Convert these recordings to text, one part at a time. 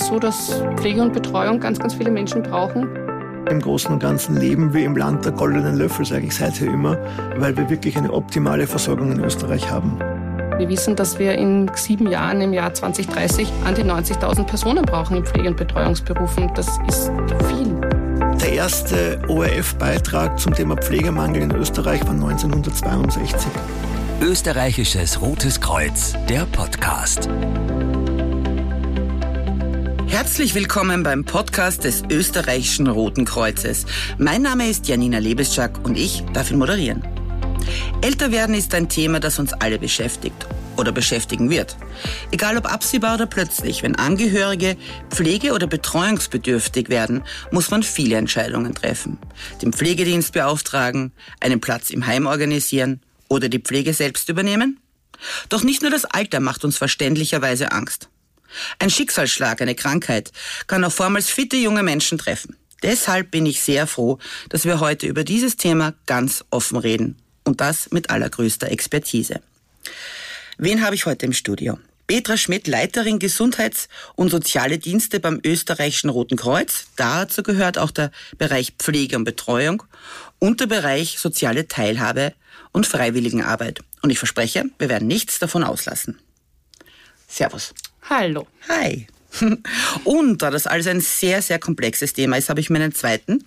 ist so, dass Pflege und Betreuung ganz, ganz viele Menschen brauchen. Im Großen und Ganzen leben wir im Land der goldenen Löffel, sage ich seither immer, weil wir wirklich eine optimale Versorgung in Österreich haben. Wir wissen, dass wir in sieben Jahren, im Jahr 2030, an die 90.000 Personen brauchen in Pflege- und Betreuungsberufen. Das ist viel. Der erste ORF-Beitrag zum Thema Pflegemangel in Österreich war 1962. Österreichisches Rotes Kreuz, der Podcast. Herzlich willkommen beim Podcast des österreichischen Roten Kreuzes. Mein Name ist Janina Lebeschak und ich darf ihn moderieren. Älter werden ist ein Thema, das uns alle beschäftigt oder beschäftigen wird. Egal ob absehbar oder plötzlich, wenn Angehörige pflege- oder betreuungsbedürftig werden, muss man viele Entscheidungen treffen. Den Pflegedienst beauftragen, einen Platz im Heim organisieren oder die Pflege selbst übernehmen? Doch nicht nur das Alter macht uns verständlicherweise Angst. Ein Schicksalsschlag, eine Krankheit, kann auch vormals fitte junge Menschen treffen. Deshalb bin ich sehr froh, dass wir heute über dieses Thema ganz offen reden. Und das mit allergrößter Expertise. Wen habe ich heute im Studio? Petra Schmidt, Leiterin Gesundheits- und Soziale Dienste beim österreichischen Roten Kreuz. Dazu gehört auch der Bereich Pflege und Betreuung und der Bereich soziale Teilhabe und Freiwilligenarbeit. Und ich verspreche, wir werden nichts davon auslassen. Servus. Hallo. Hi. Und da das alles ein sehr, sehr komplexes Thema ist, habe ich mir einen zweiten,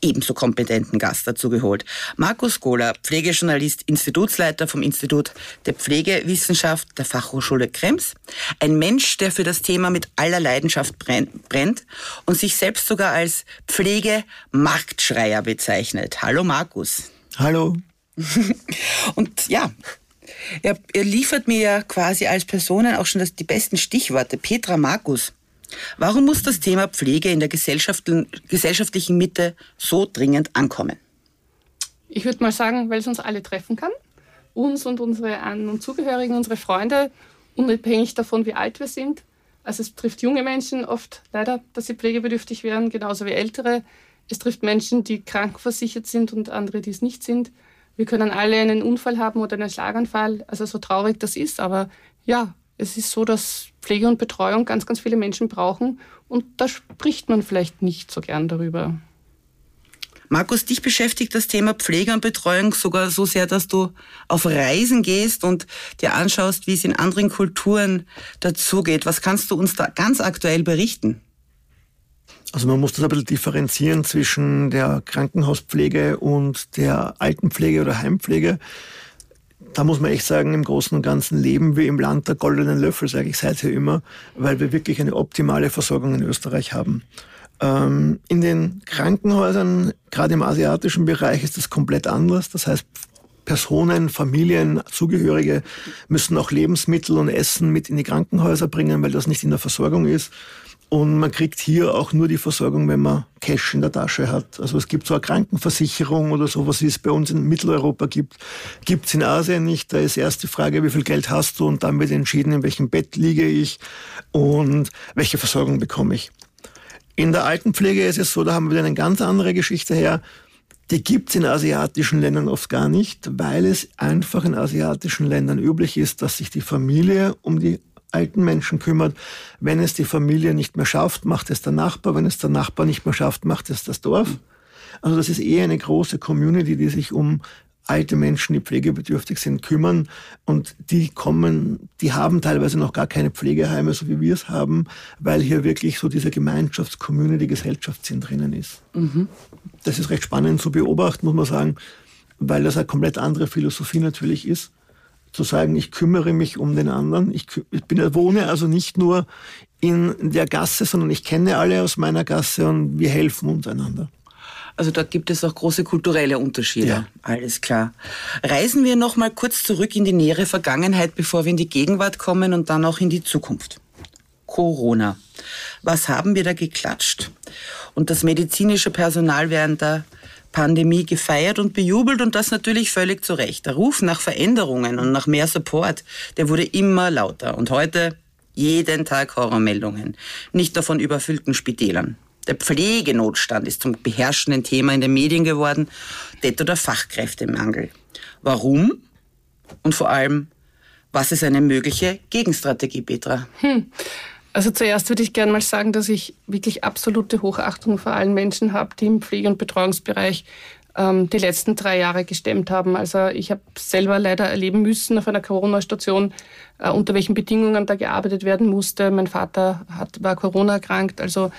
ebenso kompetenten Gast dazu geholt. Markus Kohler, Pflegejournalist, Institutsleiter vom Institut der Pflegewissenschaft der Fachhochschule Krems. Ein Mensch, der für das Thema mit aller Leidenschaft brennt und sich selbst sogar als Pflegemarktschreier bezeichnet. Hallo Markus. Hallo. und ja, er, er, liefert mir ja quasi als Personen auch schon das, die besten Stichworte. Petra Markus. Warum muss das Thema Pflege in der gesellschaftlichen Mitte so dringend ankommen? Ich würde mal sagen, weil es uns alle treffen kann. Uns und unsere An- und Zugehörigen, unsere Freunde, unabhängig davon, wie alt wir sind. Also es trifft junge Menschen oft leider, dass sie pflegebedürftig werden, genauso wie ältere. Es trifft Menschen, die krankenversichert sind und andere, die es nicht sind. Wir können alle einen Unfall haben oder einen Schlaganfall, also so traurig das ist, aber ja, es ist so, dass Pflege und Betreuung ganz, ganz viele Menschen brauchen und da spricht man vielleicht nicht so gern darüber. Markus, dich beschäftigt das Thema Pflege und Betreuung sogar so sehr, dass du auf Reisen gehst und dir anschaust, wie es in anderen Kulturen dazugeht. Was kannst du uns da ganz aktuell berichten? Also man muss das ein bisschen differenzieren zwischen der Krankenhauspflege und der Altenpflege oder Heimpflege. Da muss man echt sagen, im Großen und Ganzen leben wir im Land der goldenen Löffel, sage ich seither immer, weil wir wirklich eine optimale Versorgung in Österreich haben. Ähm, in den Krankenhäusern, gerade im asiatischen Bereich, ist das komplett anders. Das heißt, Personen, Familien, Zugehörige müssen auch Lebensmittel und Essen mit in die Krankenhäuser bringen, weil das nicht in der Versorgung ist. Und man kriegt hier auch nur die Versorgung, wenn man Cash in der Tasche hat. Also es gibt so eine Krankenversicherung oder sowas, wie es bei uns in Mitteleuropa gibt, gibt es in Asien nicht. Da ist erst die Frage, wie viel Geld hast du und dann wird entschieden, in welchem Bett liege ich und welche Versorgung bekomme ich. In der Altenpflege ist es so, da haben wir wieder eine ganz andere Geschichte her. Die gibt es in asiatischen Ländern oft gar nicht, weil es einfach in asiatischen Ländern üblich ist, dass sich die Familie um die alten Menschen kümmert. Wenn es die Familie nicht mehr schafft, macht es der Nachbar. Wenn es der Nachbar nicht mehr schafft, macht es das Dorf. Also das ist eher eine große Community, die sich um alte Menschen, die pflegebedürftig sind, kümmern. Und die kommen, die haben teilweise noch gar keine Pflegeheime, so wie wir es haben, weil hier wirklich so diese Gemeinschafts-Community, Gesellschaftssinn drinnen ist. Mhm. Das ist recht spannend zu beobachten, muss man sagen, weil das eine komplett andere Philosophie natürlich ist zu sagen, ich kümmere mich um den anderen. Ich, ich bin, wohne also nicht nur in der Gasse, sondern ich kenne alle aus meiner Gasse und wir helfen untereinander. Also da gibt es auch große kulturelle Unterschiede. Ja. Alles klar. Reisen wir noch mal kurz zurück in die nähere Vergangenheit, bevor wir in die Gegenwart kommen und dann auch in die Zukunft. Corona. Was haben wir da geklatscht? Und das medizinische Personal während der Pandemie gefeiert und bejubelt und das natürlich völlig zu Recht. Der Ruf nach Veränderungen und nach mehr Support, der wurde immer lauter. Und heute jeden Tag Horrormeldungen. Nicht nur von überfüllten Spitälern. Der Pflegenotstand ist zum beherrschenden Thema in den Medien geworden, detto der Fachkräftemangel. Warum? Und vor allem, was ist eine mögliche Gegenstrategie, Petra? Hm. Also zuerst würde ich gerne mal sagen, dass ich wirklich absolute Hochachtung vor allen Menschen habe, die im Pflege- und Betreuungsbereich ähm, die letzten drei Jahre gestemmt haben. Also ich habe selber leider erleben müssen auf einer Corona-Station, äh, unter welchen Bedingungen da gearbeitet werden musste. Mein Vater hat, war Corona erkrankt, also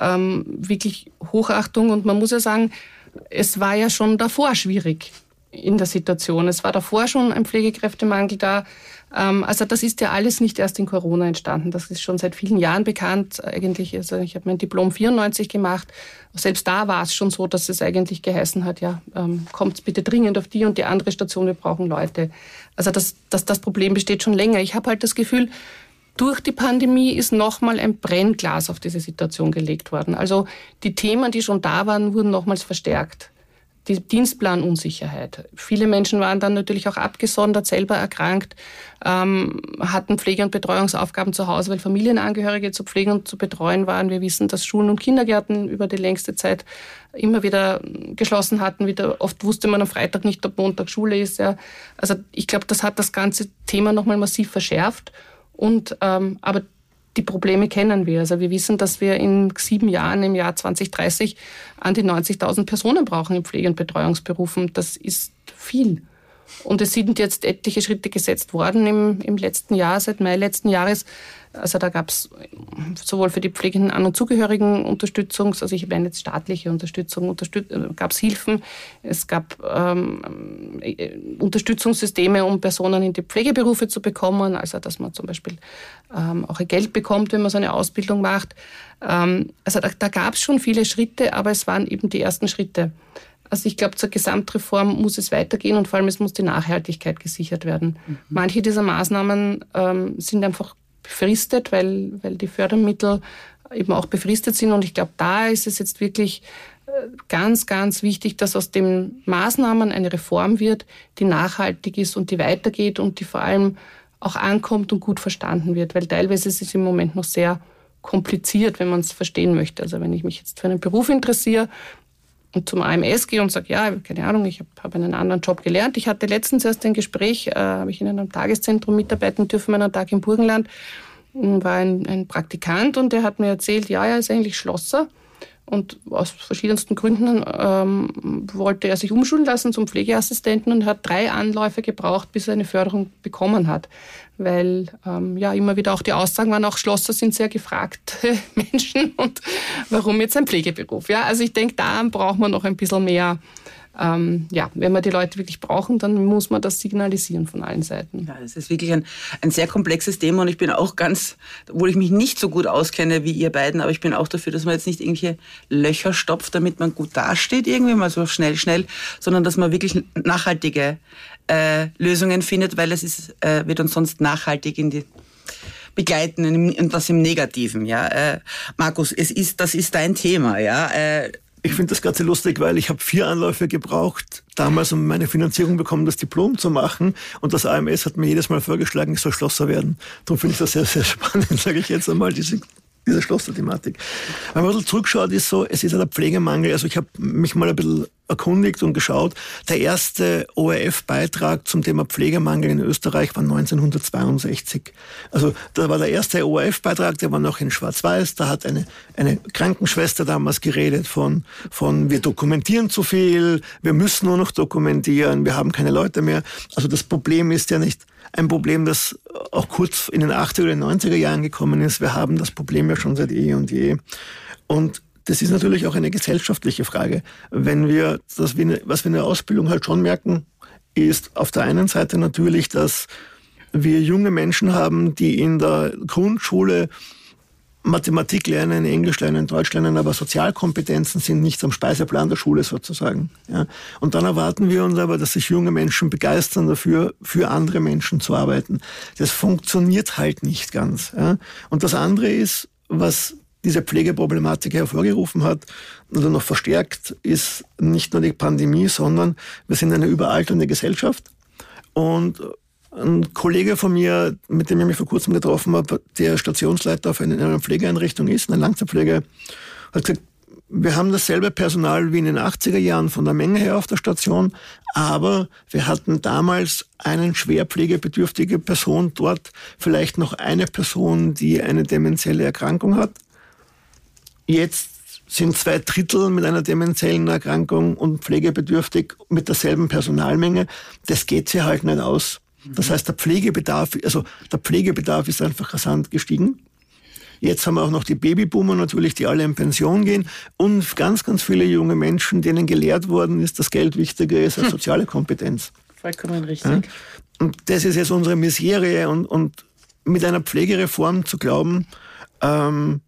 ähm, wirklich Hochachtung. Und man muss ja sagen, es war ja schon davor schwierig in der Situation. Es war davor schon ein Pflegekräftemangel da. Ähm, also das ist ja alles nicht erst in Corona entstanden. Das ist schon seit vielen Jahren bekannt. Eigentlich, also ich habe mein Diplom 94 gemacht. Selbst da war es schon so, dass es eigentlich geheißen hat, ja, ähm, kommt bitte dringend auf die und die andere Station, wir brauchen Leute. Also das, das, das Problem besteht schon länger. Ich habe halt das Gefühl, durch die Pandemie ist nochmal ein Brennglas auf diese Situation gelegt worden. Also die Themen, die schon da waren, wurden nochmals verstärkt die Dienstplanunsicherheit. Viele Menschen waren dann natürlich auch abgesondert, selber erkrankt, ähm, hatten Pflege- und Betreuungsaufgaben zu Hause, weil Familienangehörige zu pflegen und zu betreuen waren. Wir wissen, dass Schulen und Kindergärten über die längste Zeit immer wieder geschlossen hatten. Wieder, oft wusste man am Freitag nicht, ob Montag Schule ist. Ja. Also ich glaube, das hat das ganze Thema nochmal massiv verschärft. Und, ähm, aber die Probleme kennen wir. Also wir wissen, dass wir in sieben Jahren, im Jahr 2030, an die 90.000 Personen brauchen in Pflege- und Betreuungsberufen. Das ist viel. Und es sind jetzt etliche Schritte gesetzt worden im, im letzten Jahr, seit Mai letzten Jahres. Also da gab es sowohl für die pflegenden An- und Zugehörigen Unterstützung, also ich meine jetzt staatliche Unterstützung, unterstüt äh, gab es Hilfen, es gab ähm, äh, Unterstützungssysteme, um Personen in die Pflegeberufe zu bekommen, also dass man zum Beispiel ähm, auch Geld bekommt, wenn man so eine Ausbildung macht. Ähm, also da, da gab es schon viele Schritte, aber es waren eben die ersten Schritte. Also ich glaube, zur Gesamtreform muss es weitergehen und vor allem es muss die Nachhaltigkeit gesichert werden. Mhm. Manche dieser Maßnahmen ähm, sind einfach befristet, weil, weil die Fördermittel eben auch befristet sind. Und ich glaube, da ist es jetzt wirklich äh, ganz, ganz wichtig, dass aus den Maßnahmen eine Reform wird, die nachhaltig ist und die weitergeht und die vor allem auch ankommt und gut verstanden wird, weil teilweise ist es im Moment noch sehr kompliziert, wenn man es verstehen möchte. Also wenn ich mich jetzt für einen Beruf interessiere, und zum AMS gehe und sage, ja, keine Ahnung, ich habe hab einen anderen Job gelernt. Ich hatte letztens erst ein Gespräch, äh, habe ich in einem Tageszentrum mitarbeiten dürfen, einen Tag im Burgenland, war ein, ein Praktikant und der hat mir erzählt, ja, er ist eigentlich Schlosser und aus verschiedensten Gründen ähm, wollte er sich umschulen lassen zum Pflegeassistenten und hat drei Anläufe gebraucht, bis er eine Förderung bekommen hat. Weil ähm, ja immer wieder auch die Aussagen waren, auch Schlosser sind sehr gefragte Menschen und warum jetzt ein Pflegeberuf? Ja, also ich denke, da braucht man noch ein bisschen mehr ähm, ja, wenn wir die Leute wirklich brauchen, dann muss man das signalisieren von allen Seiten. Ja, das ist wirklich ein, ein sehr komplexes Thema und ich bin auch ganz, obwohl ich mich nicht so gut auskenne wie ihr beiden, aber ich bin auch dafür, dass man jetzt nicht irgendwelche Löcher stopft, damit man gut dasteht, irgendwie mal so schnell, schnell, sondern dass man wirklich nachhaltige äh, Lösungen findet, weil es ist, äh, wird uns sonst nachhaltig in die begleiten und was im Negativen, ja. Äh, Markus, es ist, das ist dein Thema, ja. Äh, ich finde das ganz lustig, weil ich habe vier Anläufe gebraucht, damals um meine Finanzierung bekommen, das Diplom zu machen. Und das AMS hat mir jedes Mal vorgeschlagen, ich soll Schlosser werden. Darum finde ich das sehr, sehr spannend, sage ich jetzt einmal, diese diese Schlosser-Thematik. Wenn man ein bisschen zurückschaut, ist so, es ist ja der Pflegemangel. Also ich habe mich mal ein bisschen erkundigt und geschaut. Der erste ORF-Beitrag zum Thema Pflegemangel in Österreich war 1962. Also da war der erste ORF-Beitrag, der war noch in Schwarz-Weiß. Da hat eine, eine Krankenschwester damals geredet von, von wir dokumentieren zu viel, wir müssen nur noch dokumentieren, wir haben keine Leute mehr. Also das Problem ist ja nicht, ein Problem, das auch kurz in den 80er oder 90er Jahren gekommen ist. Wir haben das Problem ja schon seit eh und je. Und das ist natürlich auch eine gesellschaftliche Frage. Wenn wir, das, was wir in der Ausbildung halt schon merken, ist auf der einen Seite natürlich, dass wir junge Menschen haben, die in der Grundschule Mathematik lernen, Englisch lernen, Deutsch lernen, aber Sozialkompetenzen sind nicht am Speiseplan der Schule sozusagen. Ja. Und dann erwarten wir uns aber, dass sich junge Menschen begeistern dafür, für andere Menschen zu arbeiten. Das funktioniert halt nicht ganz. Ja. Und das andere ist, was diese Pflegeproblematik hervorgerufen hat oder noch verstärkt, ist nicht nur die Pandemie, sondern wir sind eine überalternde Gesellschaft. Und ein Kollege von mir, mit dem ich mich vor kurzem getroffen habe, der Stationsleiter auf einer Pflegeeinrichtung ist, eine Langzeitpflege, hat gesagt, wir haben dasselbe Personal wie in den 80er Jahren von der Menge her auf der Station, aber wir hatten damals einen schwer pflegebedürftige Person dort, vielleicht noch eine Person, die eine demenzielle Erkrankung hat. Jetzt sind zwei Drittel mit einer demenziellen Erkrankung und pflegebedürftig mit derselben Personalmenge. Das geht sich halt nicht aus. Das heißt, der Pflegebedarf, also der Pflegebedarf ist einfach rasant gestiegen. Jetzt haben wir auch noch die Babyboomer natürlich, die alle in Pension gehen und ganz, ganz viele junge Menschen, denen gelehrt worden ist, dass Geld wichtiger ist als hm. soziale Kompetenz. Vollkommen richtig. Ja? Und das ist jetzt unsere Miserie und, und mit einer Pflegereform zu glauben, ähm,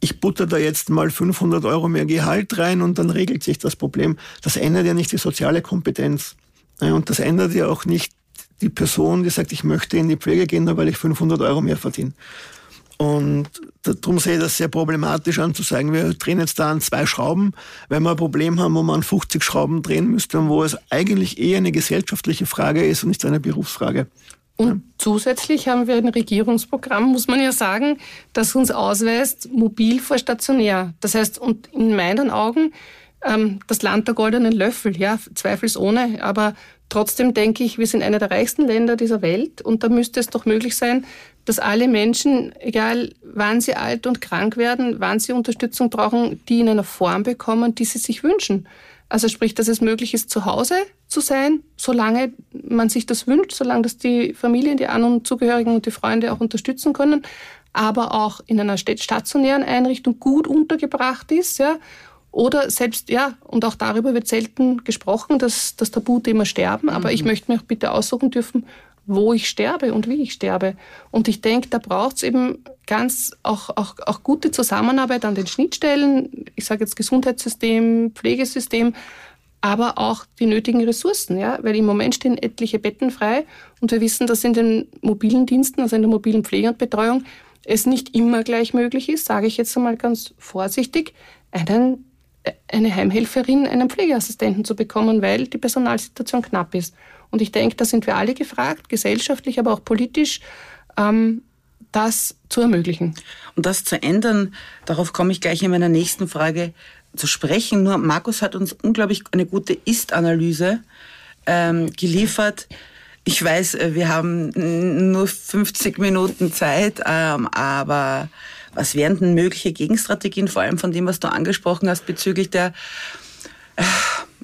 ich butter da jetzt mal 500 Euro mehr Gehalt rein und dann regelt sich das Problem. Das ändert ja nicht die soziale Kompetenz. Und das ändert ja auch nicht die Person, die sagt, ich möchte in die Pflege gehen, weil ich 500 Euro mehr verdiene. Und darum sehe ich das sehr problematisch an, zu sagen, wir drehen jetzt da an zwei Schrauben, weil wir ein Problem haben, wo man 50 Schrauben drehen müsste und wo es eigentlich eher eine gesellschaftliche Frage ist und nicht eine Berufsfrage. Und zusätzlich haben wir ein Regierungsprogramm, muss man ja sagen, das uns ausweist, mobil vor stationär. Das heißt, und in meinen Augen ähm, das Land der goldenen Löffel, ja, zweifelsohne. Aber trotzdem denke ich, wir sind einer der reichsten Länder dieser Welt und da müsste es doch möglich sein, dass alle Menschen, egal wann sie alt und krank werden, wann sie Unterstützung brauchen, die in einer Form bekommen, die sie sich wünschen. Also sprich, dass es möglich ist, zu Hause zu sein, solange man sich das wünscht, solange das die Familien, die An- und Zugehörigen und die Freunde auch unterstützen können, aber auch in einer stationären Einrichtung gut untergebracht ist, ja. Oder selbst, ja, und auch darüber wird selten gesprochen, dass das Tabuthema Sterben, aber mhm. ich möchte mir auch bitte aussuchen dürfen, wo ich sterbe und wie ich sterbe. Und ich denke, da braucht es eben ganz auch, auch, auch gute Zusammenarbeit an den Schnittstellen, ich sage jetzt Gesundheitssystem, Pflegesystem, aber auch die nötigen Ressourcen, ja, weil im Moment stehen etliche Betten frei und wir wissen, dass in den mobilen Diensten, also in der mobilen Pflege und Betreuung, es nicht immer gleich möglich ist, sage ich jetzt einmal ganz vorsichtig, einen, eine Heimhelferin, einen Pflegeassistenten zu bekommen, weil die Personalsituation knapp ist. Und ich denke, da sind wir alle gefragt, gesellschaftlich, aber auch politisch, ähm, das zu ermöglichen. Und das zu ändern, darauf komme ich gleich in meiner nächsten Frage zu sprechen. Nur Markus hat uns unglaublich eine gute Ist-Analyse ähm, geliefert. Ich weiß, äh, wir haben nur 50 Minuten Zeit, ähm, aber was wären denn mögliche Gegenstrategien, vor allem von dem, was du angesprochen hast bezüglich der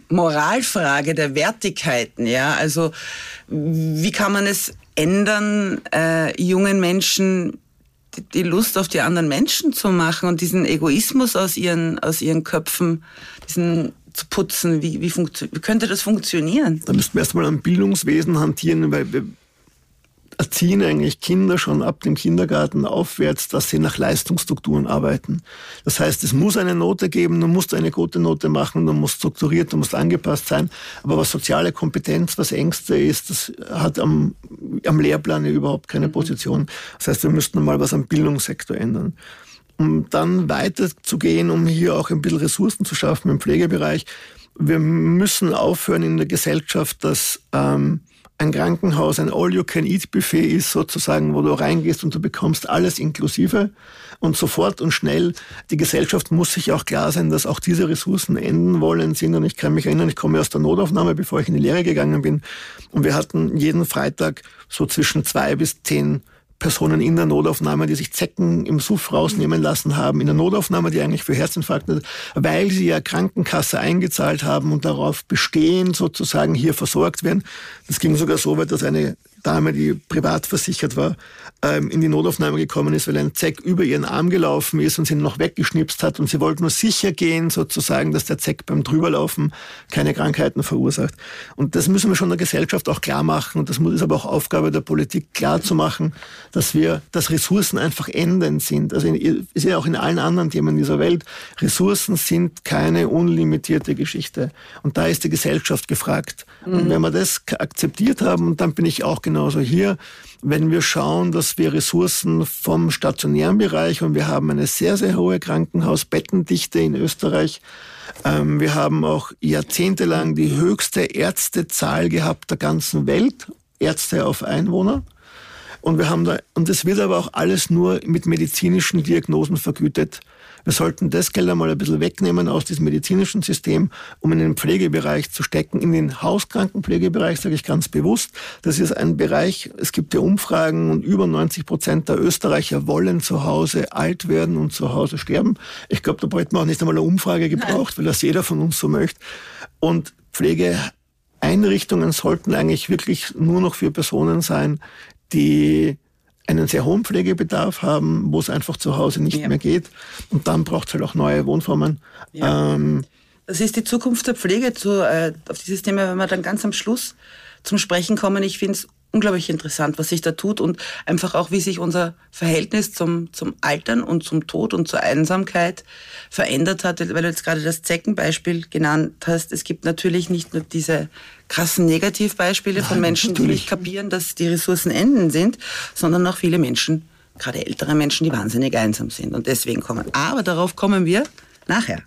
Moralfrage der Wertigkeiten, ja. Also wie kann man es ändern, äh, jungen Menschen die Lust auf die anderen Menschen zu machen und diesen Egoismus aus ihren, aus ihren Köpfen, diesen zu putzen, wie, wie, wie könnte das funktionieren? Da müssten wir erstmal am Bildungswesen hantieren, weil erziehen eigentlich Kinder schon ab dem Kindergarten aufwärts, dass sie nach Leistungsstrukturen arbeiten. Das heißt, es muss eine Note geben, du musst eine gute Note machen, du musst strukturiert, du musst angepasst sein. Aber was soziale Kompetenz, was Ängste ist, das hat am, am Lehrplan überhaupt keine mhm. Position. Das heißt, wir müssten mal was am Bildungssektor ändern. Um dann weiterzugehen, um hier auch ein bisschen Ressourcen zu schaffen im Pflegebereich, wir müssen aufhören in der Gesellschaft, dass ähm, ein Krankenhaus ein All-You-Can-Eat-Buffet ist, sozusagen, wo du reingehst und du bekommst alles inklusive und sofort und schnell. Die Gesellschaft muss sich auch klar sein, dass auch diese Ressourcen enden wollen sind. Und ich kann mich erinnern, ich komme aus der Notaufnahme, bevor ich in die Lehre gegangen bin. Und wir hatten jeden Freitag so zwischen zwei bis zehn Personen in der Notaufnahme, die sich Zecken im Suff rausnehmen lassen haben, in der Notaufnahme, die eigentlich für Herzinfarkte, weil sie ja Krankenkasse eingezahlt haben und darauf bestehen, sozusagen hier versorgt werden. Das ging sogar so weit, dass eine Dame, die privat versichert war, ähm, in die Notaufnahme gekommen ist, weil ein Zeck über ihren Arm gelaufen ist und sie noch weggeschnipst hat und sie wollte nur sicher gehen, sozusagen, dass der Zeck beim Drüberlaufen keine Krankheiten verursacht. Und das müssen wir schon der Gesellschaft auch klar machen und das ist aber auch Aufgabe der Politik klar zu machen, dass wir, dass Ressourcen einfach endend sind. Also ist ja auch in allen anderen Themen dieser Welt. Ressourcen sind keine unlimitierte Geschichte. Und da ist die Gesellschaft gefragt. Mhm. Und wenn wir das akzeptiert haben, dann bin ich auch genau genauso hier. Wenn wir schauen, dass wir Ressourcen vom stationären Bereich und wir haben eine sehr, sehr hohe Krankenhausbettendichte in Österreich. Ähm, wir haben auch jahrzehntelang die höchste Ärztezahl gehabt der ganzen Welt. Ärzte auf Einwohner. Und wir haben da, und das wird aber auch alles nur mit medizinischen Diagnosen vergütet. Wir sollten das Geld einmal ein bisschen wegnehmen aus diesem medizinischen System, um in den Pflegebereich zu stecken, in den Hauskrankenpflegebereich, sage ich ganz bewusst. Das ist ein Bereich, es gibt ja Umfragen und über 90 Prozent der Österreicher wollen zu Hause alt werden und zu Hause sterben. Ich glaube, da bräuchte man auch nicht einmal eine Umfrage gebraucht, weil das jeder von uns so möchte. Und Pflegeeinrichtungen sollten eigentlich wirklich nur noch für Personen sein, die einen sehr hohen Pflegebedarf haben, wo es einfach zu Hause nicht ja. mehr geht. Und dann braucht es halt auch neue Wohnformen. Ja. Ähm, das ist die Zukunft der Pflege. Zu, äh, auf dieses Thema wenn wir dann ganz am Schluss zum Sprechen kommen. Ich finde es unglaublich interessant, was sich da tut und einfach auch, wie sich unser Verhältnis zum, zum Altern und zum Tod und zur Einsamkeit verändert hat, weil du jetzt gerade das Zeckenbeispiel genannt hast. Es gibt natürlich nicht nur diese krassen Negativbeispiele von Menschen, natürlich. die nicht kapieren, dass die Ressourcen enden sind, sondern auch viele Menschen, gerade ältere Menschen, die wahnsinnig einsam sind und deswegen kommen. Aber darauf kommen wir nachher.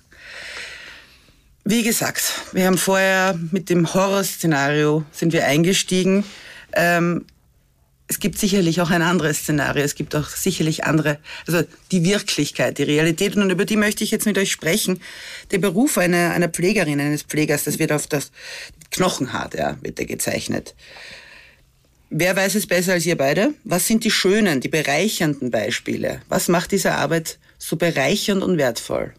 Wie gesagt, wir haben vorher mit dem Horrorszenario sind wir eingestiegen. Ähm, es gibt sicherlich auch ein anderes Szenario. Es gibt auch sicherlich andere, also die Wirklichkeit, die Realität. Und über die möchte ich jetzt mit euch sprechen. Der Beruf einer, einer Pflegerin, eines Pflegers, das wird auf das Knochenhart, ja, wird er gezeichnet. Wer weiß es besser als ihr beide? Was sind die schönen, die bereichernden Beispiele? Was macht diese Arbeit so bereichernd und wertvoll?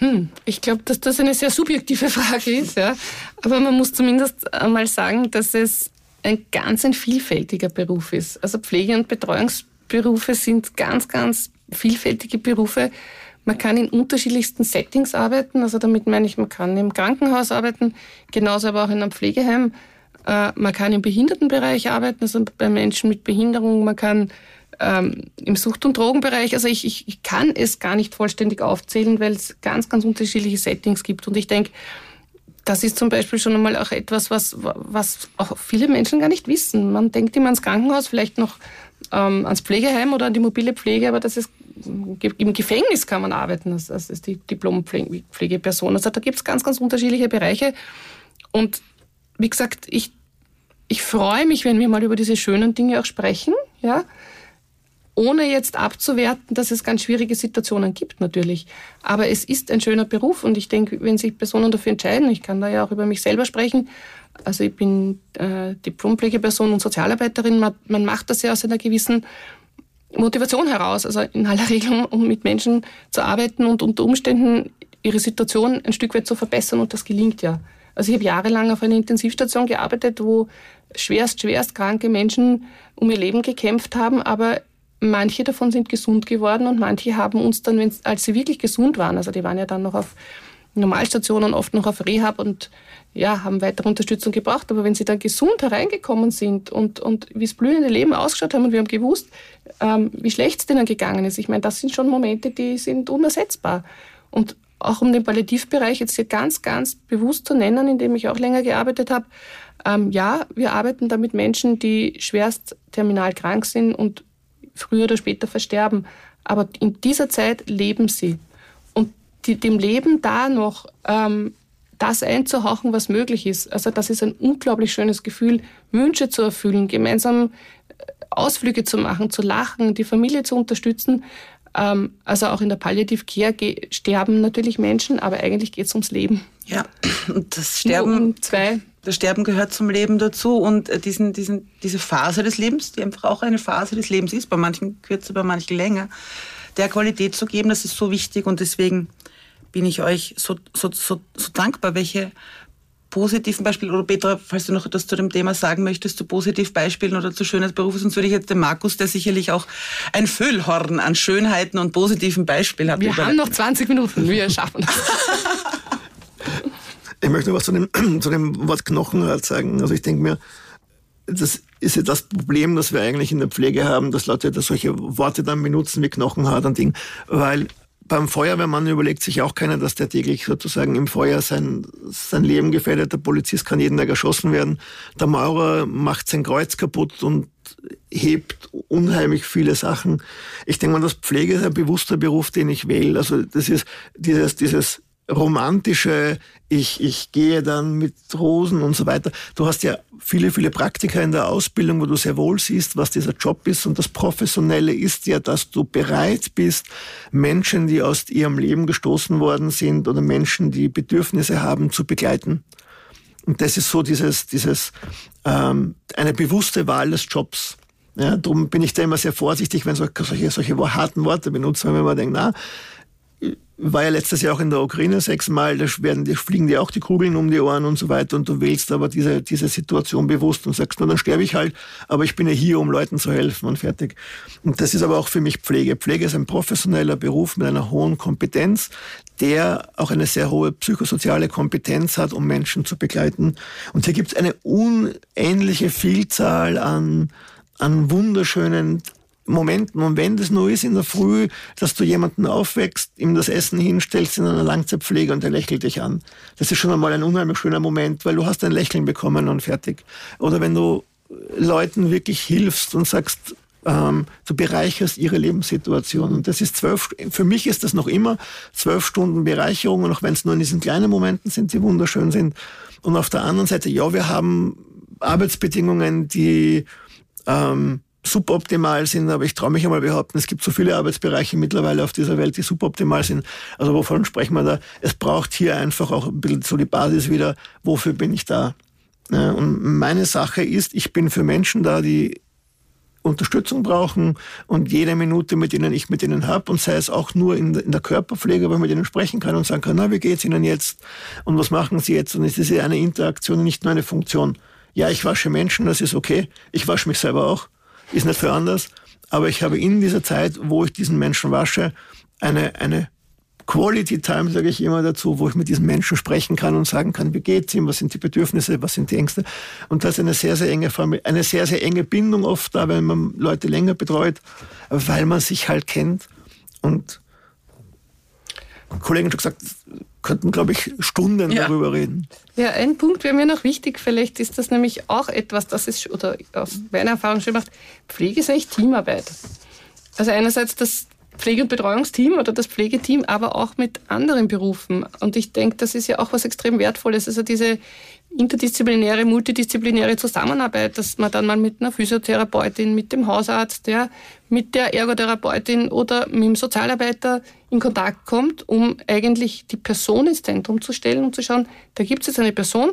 Hm, ich glaube, dass das eine sehr subjektive Frage ist, ja. Aber man muss zumindest einmal sagen, dass es ein ganz ein vielfältiger Beruf ist. Also Pflege- und Betreuungsberufe sind ganz, ganz vielfältige Berufe. Man kann in unterschiedlichsten Settings arbeiten. Also damit meine ich, man kann im Krankenhaus arbeiten, genauso aber auch in einem Pflegeheim. Äh, man kann im Behindertenbereich arbeiten, also bei Menschen mit Behinderung. Man kann ähm, im Sucht- und Drogenbereich. Also ich, ich, ich kann es gar nicht vollständig aufzählen, weil es ganz, ganz unterschiedliche Settings gibt. Und ich denke, das ist zum Beispiel schon einmal auch etwas, was, was auch viele Menschen gar nicht wissen. Man denkt immer ans Krankenhaus, vielleicht noch ähm, ans Pflegeheim oder an die mobile Pflege, aber das ist im Gefängnis kann man arbeiten als, als die Diplompflegeperson. Also da gibt es ganz, ganz unterschiedliche Bereiche. Und wie gesagt, ich, ich freue mich, wenn wir mal über diese schönen Dinge auch sprechen, ja, ohne jetzt abzuwerten, dass es ganz schwierige Situationen gibt natürlich. Aber es ist ein schöner Beruf und ich denke, wenn sich Personen dafür entscheiden, ich kann da ja auch über mich selber sprechen, also ich bin äh, Diplompflegeperson und Sozialarbeiterin, man, man macht das ja aus einer gewissen Motivation heraus, also in aller Regel, um mit Menschen zu arbeiten und unter Umständen ihre Situation ein Stück weit zu verbessern und das gelingt ja. Also ich habe jahrelang auf einer Intensivstation gearbeitet, wo schwerst, schwerst kranke Menschen um ihr Leben gekämpft haben, aber manche davon sind gesund geworden und manche haben uns dann, als sie wirklich gesund waren, also die waren ja dann noch auf Normalstationen, oft noch auf Rehab und ja, haben weitere Unterstützung gebraucht. Aber wenn sie dann gesund hereingekommen sind und, und wie das blühende Leben ausgeschaut haben und wir haben gewusst, ähm, wie schlecht es denen gegangen ist, ich meine, das sind schon Momente, die sind unersetzbar. Und auch um den Palliativbereich jetzt hier ganz, ganz bewusst zu nennen, in dem ich auch länger gearbeitet habe, ähm, ja, wir arbeiten da mit Menschen, die schwerst terminal krank sind und früher oder später versterben. Aber in dieser Zeit leben sie. Und die, dem Leben da noch ähm, das einzuhauchen, was möglich ist. Also das ist ein unglaublich schönes Gefühl, Wünsche zu erfüllen, gemeinsam äh, Ausflüge zu machen, zu lachen, die Familie zu unterstützen. Ähm, also auch in der Palliative Care sterben natürlich Menschen, aber eigentlich geht es ums Leben. Ja, und das Sterben. Um zwei das Sterben gehört zum Leben dazu und äh, diesen, diesen, diese Phase des Lebens, die einfach auch eine Phase des Lebens ist, bei manchen kürzer, bei manchen länger, der Qualität zu geben, das ist so wichtig und deswegen bin ich euch so, so, so, so dankbar, welche positiven Beispiele, oder Petra, falls du noch etwas zu dem Thema sagen möchtest, zu Positivbeispielen oder zu schönes Berufes, sonst würde ich jetzt den Markus, der sicherlich auch ein Füllhorn an Schönheiten und positiven Beispielen hat. Wir haben noch 20 Minuten, wir schaffen das. Ich möchte noch was zu dem, zu dem Wort Knochenrad sagen. Also ich denke mir, das ist ja das Problem, das wir eigentlich in der Pflege haben, dass Leute da solche Worte dann benutzen wie Knochenhart und Ding, weil beim Feuerwehrmann überlegt sich auch keiner, dass der täglich sozusagen im Feuer sein, sein Leben gefährdet. Der Polizist kann jeden Tag erschossen werden. Der Maurer macht sein Kreuz kaputt und hebt unheimlich viele Sachen. Ich denke mal, das Pflege ist ein bewusster Beruf, den ich wähle. Also das ist dieses, dieses romantische, ich, ich gehe dann mit Rosen und so weiter. Du hast ja viele, viele Praktika in der Ausbildung, wo du sehr wohl siehst, was dieser Job ist. Und das Professionelle ist ja, dass du bereit bist, Menschen, die aus ihrem Leben gestoßen worden sind oder Menschen, die Bedürfnisse haben, zu begleiten. Und das ist so dieses, dieses ähm, eine bewusste Wahl des Jobs. Ja, darum bin ich da immer sehr vorsichtig, wenn solche, solche harten Worte benutzt, wenn man denkt, na, war ja letztes Jahr auch in der Ukraine sechsmal, da werden die, fliegen dir auch die Kugeln um die Ohren und so weiter und du wählst aber diese, diese Situation bewusst und sagst, na, dann sterbe ich halt, aber ich bin ja hier, um Leuten zu helfen und fertig. Und das ist aber auch für mich Pflege. Pflege ist ein professioneller Beruf mit einer hohen Kompetenz, der auch eine sehr hohe psychosoziale Kompetenz hat, um Menschen zu begleiten. Und hier gibt es eine unähnliche Vielzahl an, an wunderschönen Momenten. Und wenn das nur ist in der Früh, dass du jemanden aufwächst, ihm das Essen hinstellst in einer Langzeitpflege und er lächelt dich an. Das ist schon einmal ein unheimlich schöner Moment, weil du hast ein Lächeln bekommen und fertig. Oder wenn du Leuten wirklich hilfst und sagst, ähm, du bereicherst ihre Lebenssituation. Und das ist zwölf, für mich ist das noch immer zwölf Stunden Bereicherung, und auch wenn es nur in diesen kleinen Momenten sind, die wunderschön sind. Und auf der anderen Seite, ja, wir haben Arbeitsbedingungen, die ähm, suboptimal sind, aber ich traue mich einmal behaupten, es gibt so viele Arbeitsbereiche mittlerweile auf dieser Welt, die suboptimal sind. Also wovon sprechen wir da? Es braucht hier einfach auch ein bisschen so die Basis wieder, wofür bin ich da? Und meine Sache ist, ich bin für Menschen da, die Unterstützung brauchen und jede Minute, mit denen ich mit ihnen habe und sei es auch nur in, der Körperpflege, wo ich mit ihnen sprechen kann und sagen kann, na, wie geht's Ihnen jetzt und was machen Sie jetzt? Und es ist ja eine Interaktion, nicht nur eine Funktion. Ja, ich wasche Menschen, das ist okay. Ich wasche mich selber auch ist nicht für anders. Aber ich habe in dieser Zeit, wo ich diesen Menschen wasche, eine, eine Quality Time, sage ich immer dazu, wo ich mit diesen Menschen sprechen kann und sagen kann, wie geht's ihm, was sind die Bedürfnisse, was sind die Ängste. Und das ist eine sehr, sehr enge Familie, eine sehr, sehr enge Bindung oft da, wenn man Leute länger betreut, weil man sich halt kennt. Und Kollegen schon gesagt, könnten, glaube ich, Stunden ja. darüber reden. Ja, ein Punkt wäre mir noch wichtig, vielleicht ist das nämlich auch etwas, das ist, oder aus meiner Erfahrung schon macht, Pflege ist eigentlich Teamarbeit. Also einerseits das Pflege- und Betreuungsteam oder das Pflegeteam, aber auch mit anderen Berufen. Und ich denke, das ist ja auch was extrem Wertvolles. Also diese interdisziplinäre, multidisziplinäre Zusammenarbeit, dass man dann mal mit einer Physiotherapeutin, mit dem Hausarzt, ja, mit der Ergotherapeutin oder mit dem Sozialarbeiter in Kontakt kommt, um eigentlich die Person ins Zentrum zu stellen und zu schauen, da gibt es jetzt eine Person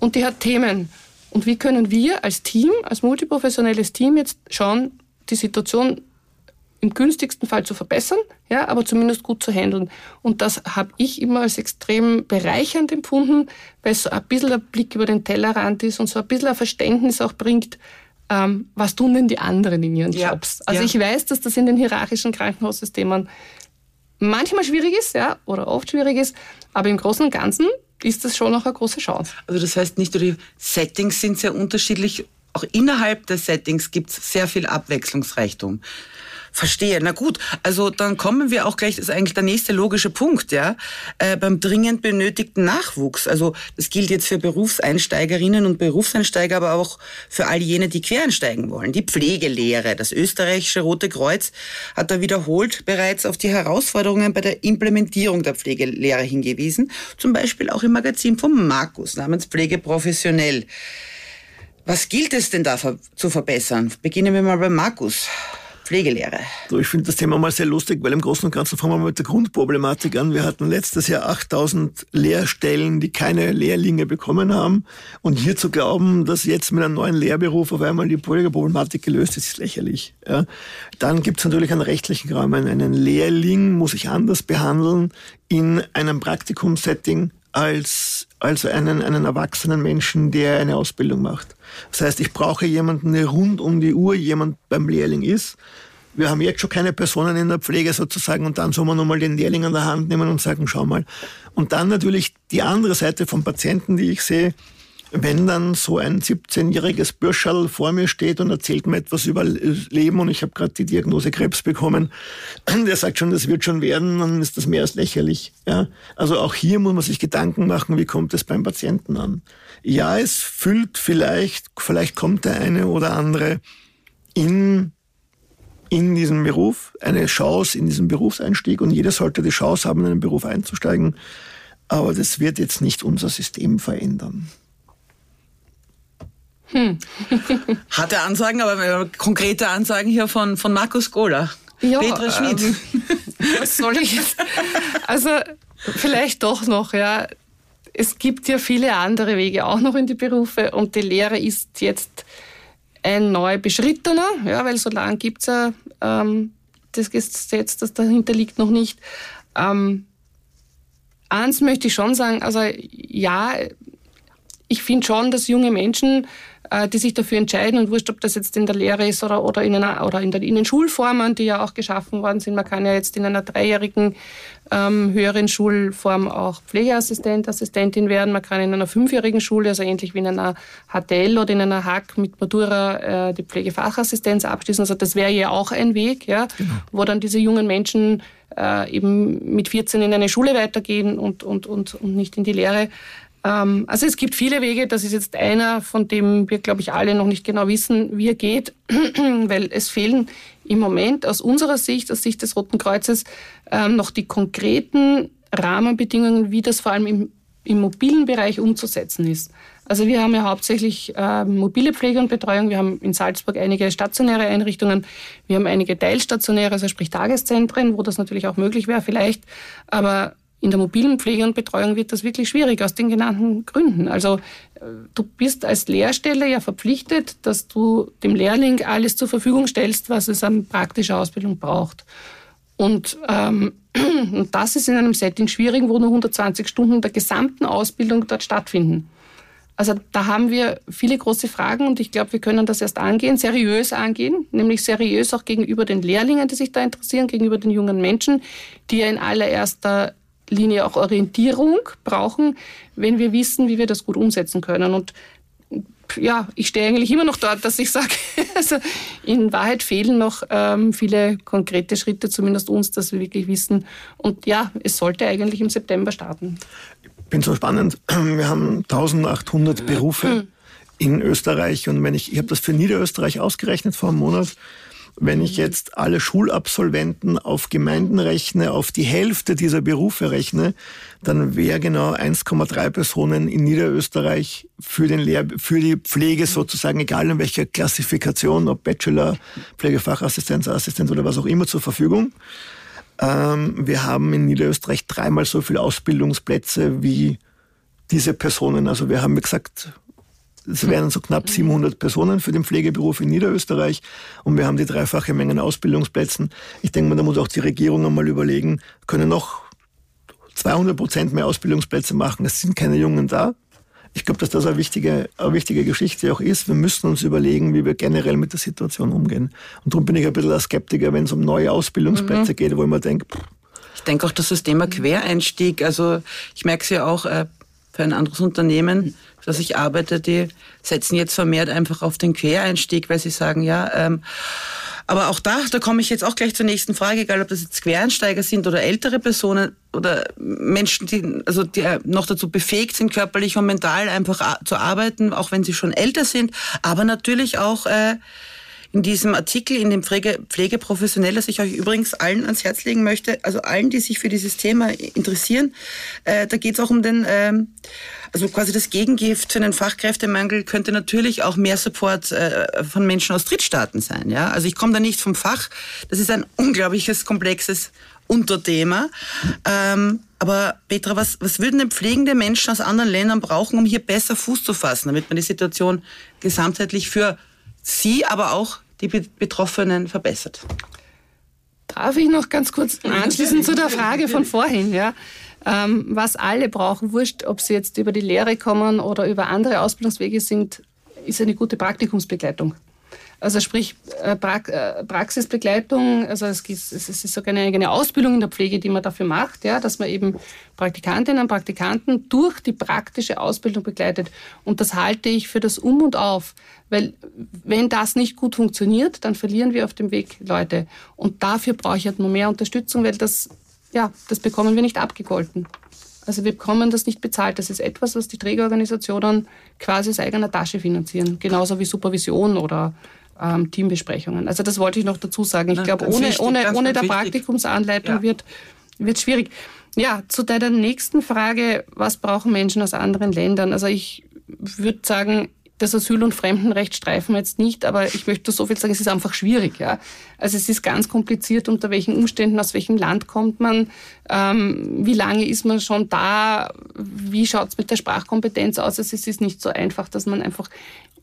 und die hat Themen. Und wie können wir als Team, als multiprofessionelles Team jetzt schauen, die Situation im günstigsten Fall zu verbessern, ja, aber zumindest gut zu handeln. Und das habe ich immer als extrem bereichernd empfunden, weil es so ein bisschen ein Blick über den Tellerrand ist und so ein bisschen ein Verständnis auch bringt, ähm, was tun denn die anderen in ihren ja. Jobs. Also ja. ich weiß, dass das in den hierarchischen Krankenhaussystemen manchmal schwierig ist, ja, oder oft schwierig ist, aber im Großen und Ganzen ist das schon noch eine große Chance. Also das heißt, nicht nur die Settings sind sehr unterschiedlich, auch innerhalb der Settings gibt es sehr viel Abwechslungsreichtum. Verstehe. Na gut, also dann kommen wir auch gleich, das ist eigentlich der nächste logische Punkt, ja, äh, beim dringend benötigten Nachwuchs. Also das gilt jetzt für Berufseinsteigerinnen und Berufseinsteiger, aber auch für all jene, die quereinsteigen wollen. Die Pflegelehre. Das österreichische Rote Kreuz hat da wiederholt bereits auf die Herausforderungen bei der Implementierung der Pflegelehre hingewiesen. Zum Beispiel auch im Magazin von Markus namens Pflege professionell. Was gilt es denn da zu verbessern? Beginnen wir mal bei Markus. Pflegelehre. So, ich finde das Thema mal sehr lustig, weil im Großen und Ganzen fangen wir mal mit der Grundproblematik an. Wir hatten letztes Jahr 8000 Lehrstellen, die keine Lehrlinge bekommen haben. Und hier zu glauben, dass jetzt mit einem neuen Lehrberuf auf einmal die Pflegeproblematik gelöst ist, ist lächerlich. Ja. Dann gibt es natürlich einen rechtlichen Rahmen. Einen Lehrling muss ich anders behandeln in einem Praktikumssetting als, als einen, einen erwachsenen Menschen, der eine Ausbildung macht. Das heißt, ich brauche jemanden, der rund um die Uhr jemand beim Lehrling ist. Wir haben jetzt schon keine Personen in der Pflege sozusagen und dann soll man nochmal den Lehrling an der Hand nehmen und sagen, schau mal. Und dann natürlich die andere Seite vom Patienten, die ich sehe, wenn dann so ein 17-jähriges Bürscherl vor mir steht und erzählt mir etwas über Leben und ich habe gerade die Diagnose Krebs bekommen, der sagt schon, das wird schon werden, dann ist das mehr als lächerlich. Ja? Also auch hier muss man sich Gedanken machen, wie kommt es beim Patienten an. Ja, es füllt vielleicht, vielleicht kommt der eine oder andere in in diesem Beruf, eine Chance in diesem Berufseinstieg und jeder sollte die Chance haben, in einen Beruf einzusteigen. Aber das wird jetzt nicht unser System verändern. Hm. Harte Ansagen, aber konkrete Ansagen hier von, von Markus Gola. Ja, Petra Schmid. Ähm, was soll ich jetzt? Also vielleicht doch noch, ja. Es gibt ja viele andere Wege auch noch in die Berufe und die Lehre ist jetzt ein neu beschrittener, ja, weil so lange gibt es ja ähm, das Gesetz, das dahinter liegt, noch nicht. Ähm, eins möchte ich schon sagen, also ja, ich finde schon, dass junge Menschen äh, die sich dafür entscheiden und wurscht, ob das jetzt in der Lehre ist oder, oder, in, einer, oder in, der, in den Schulformen, die ja auch geschaffen worden sind. Man kann ja jetzt in einer dreijährigen ähm, höheren Schulform auch Pflegeassistent, Assistentin werden. Man kann in einer fünfjährigen Schule, also ähnlich wie in einer HTL oder in einer HAK mit Matura äh, die Pflegefachassistenz abschließen. Also das wäre ja auch ein Weg, ja, genau. wo dann diese jungen Menschen äh, eben mit 14 in eine Schule weitergehen und, und, und, und nicht in die Lehre. Ähm, also es gibt viele Wege. Das ist jetzt einer, von dem wir, glaube ich, alle noch nicht genau wissen, wie er geht, weil es fehlen im Moment aus unserer Sicht, aus Sicht des Roten Kreuzes, ähm, noch die konkreten Rahmenbedingungen, wie das vor allem im, im mobilen Bereich umzusetzen ist. Also wir haben ja hauptsächlich äh, mobile Pflege und Betreuung. Wir haben in Salzburg einige stationäre Einrichtungen. Wir haben einige teilstationäre, also sprich Tageszentren, wo das natürlich auch möglich wäre vielleicht. Aber in der mobilen Pflege und Betreuung wird das wirklich schwierig aus den genannten Gründen. Also äh, du bist als Lehrstelle ja verpflichtet, dass du dem Lehrling alles zur Verfügung stellst, was es an praktischer Ausbildung braucht. Und, ähm, und das ist in einem Setting schwierig, wo nur 120 Stunden der gesamten Ausbildung dort stattfinden. Also da haben wir viele große Fragen und ich glaube, wir können das erst angehen, seriös angehen, nämlich seriös auch gegenüber den Lehrlingen, die sich da interessieren, gegenüber den jungen Menschen, die ja in allererster Linie auch Orientierung brauchen, wenn wir wissen, wie wir das gut umsetzen können. Und ja, ich stehe eigentlich immer noch dort, dass ich sage, also in Wahrheit fehlen noch ähm, viele konkrete Schritte, zumindest uns, dass wir wirklich wissen. Und ja, es sollte eigentlich im September starten. Ich bin so spannend. Wir haben 1800 Berufe hm. in Österreich und wenn ich, ich habe das für Niederösterreich ausgerechnet vor einem Monat, wenn ich jetzt alle Schulabsolventen auf Gemeinden rechne, auf die Hälfte dieser Berufe rechne, dann wäre genau 1,3 Personen in Niederösterreich für, den Lehr für die Pflege sozusagen, egal in welcher Klassifikation, ob Bachelor, Pflegefachassistenz, Assistent oder was auch immer zur Verfügung. Ähm, wir haben in Niederösterreich dreimal so viele Ausbildungsplätze wie diese Personen. Also wir haben, wie gesagt, es wären so knapp 700 Personen für den Pflegeberuf in Niederösterreich und wir haben die dreifache Menge an Ausbildungsplätzen. Ich denke mal, da muss auch die Regierung einmal überlegen, können noch 200 Prozent mehr Ausbildungsplätze machen. Es sind keine Jungen da. Ich glaube, dass das eine wichtige, eine wichtige Geschichte auch ist. Wir müssen uns überlegen, wie wir generell mit der Situation umgehen. Und darum bin ich ein bisschen ein Skeptiker, wenn es um neue Ausbildungsplätze mhm. geht, wo ich mir denke, ich denke auch, dass das Thema Quereinstieg, also ich merke es ja auch äh, für ein anderes Unternehmen, dass ich arbeite, die setzen jetzt vermehrt einfach auf den Quereinstieg, weil sie sagen, ja, ähm, aber auch da, da komme ich jetzt auch gleich zur nächsten Frage, egal ob das jetzt Quereinsteiger sind oder ältere Personen oder Menschen, die, also die noch dazu befähigt sind, körperlich und mental einfach zu arbeiten, auch wenn sie schon älter sind, aber natürlich auch äh, in diesem Artikel, in dem Pflege, Pflegeprofessionell, das ich euch übrigens allen ans Herz legen möchte, also allen, die sich für dieses Thema interessieren, äh, da geht es auch um den ähm, also quasi das Gegengift für den Fachkräftemangel könnte natürlich auch mehr Support äh, von Menschen aus Drittstaaten sein. Ja? Also ich komme da nicht vom Fach. Das ist ein unglaubliches, komplexes Unterthema. Ähm, aber Petra, was, was würden denn pflegende Menschen aus anderen Ländern brauchen, um hier besser Fuß zu fassen, damit man die Situation gesamtheitlich für sie, aber auch die Betroffenen verbessert? Darf ich noch ganz kurz anschließen zu der Frage von vorhin? Ja? Ähm, was alle brauchen, wurscht, ob sie jetzt über die Lehre kommen oder über andere Ausbildungswege sind, ist eine gute Praktikumsbegleitung. Also sprich äh, äh, Praxisbegleitung, also es ist, sogar eine eigene Ausbildung in der Pflege, die man dafür macht, ja, dass man eben Praktikantinnen und Praktikanten durch die praktische Ausbildung begleitet. Und das halte ich für das Um und Auf, weil wenn das nicht gut funktioniert, dann verlieren wir auf dem Weg Leute. Und dafür brauche ich halt noch mehr Unterstützung, weil das ja, das bekommen wir nicht abgegolten. Also wir bekommen das nicht bezahlt. Das ist etwas, was die Trägerorganisationen quasi aus eigener Tasche finanzieren. Genauso wie Supervision oder ähm, Teambesprechungen. Also das wollte ich noch dazu sagen. Ich glaube, ohne, wichtig, ohne, ohne der Praktikumsanleitung ja. wird wird schwierig. Ja, zu deiner nächsten Frage, was brauchen Menschen aus anderen Ländern? Also ich würde sagen, das Asyl- und Fremdenrecht streifen wir jetzt nicht, aber ich möchte so viel sagen, es ist einfach schwierig. Ja? Also es ist ganz kompliziert, unter welchen Umständen, aus welchem Land kommt man, ähm, wie lange ist man schon da, wie schaut es mit der Sprachkompetenz aus. Also es ist nicht so einfach, dass man einfach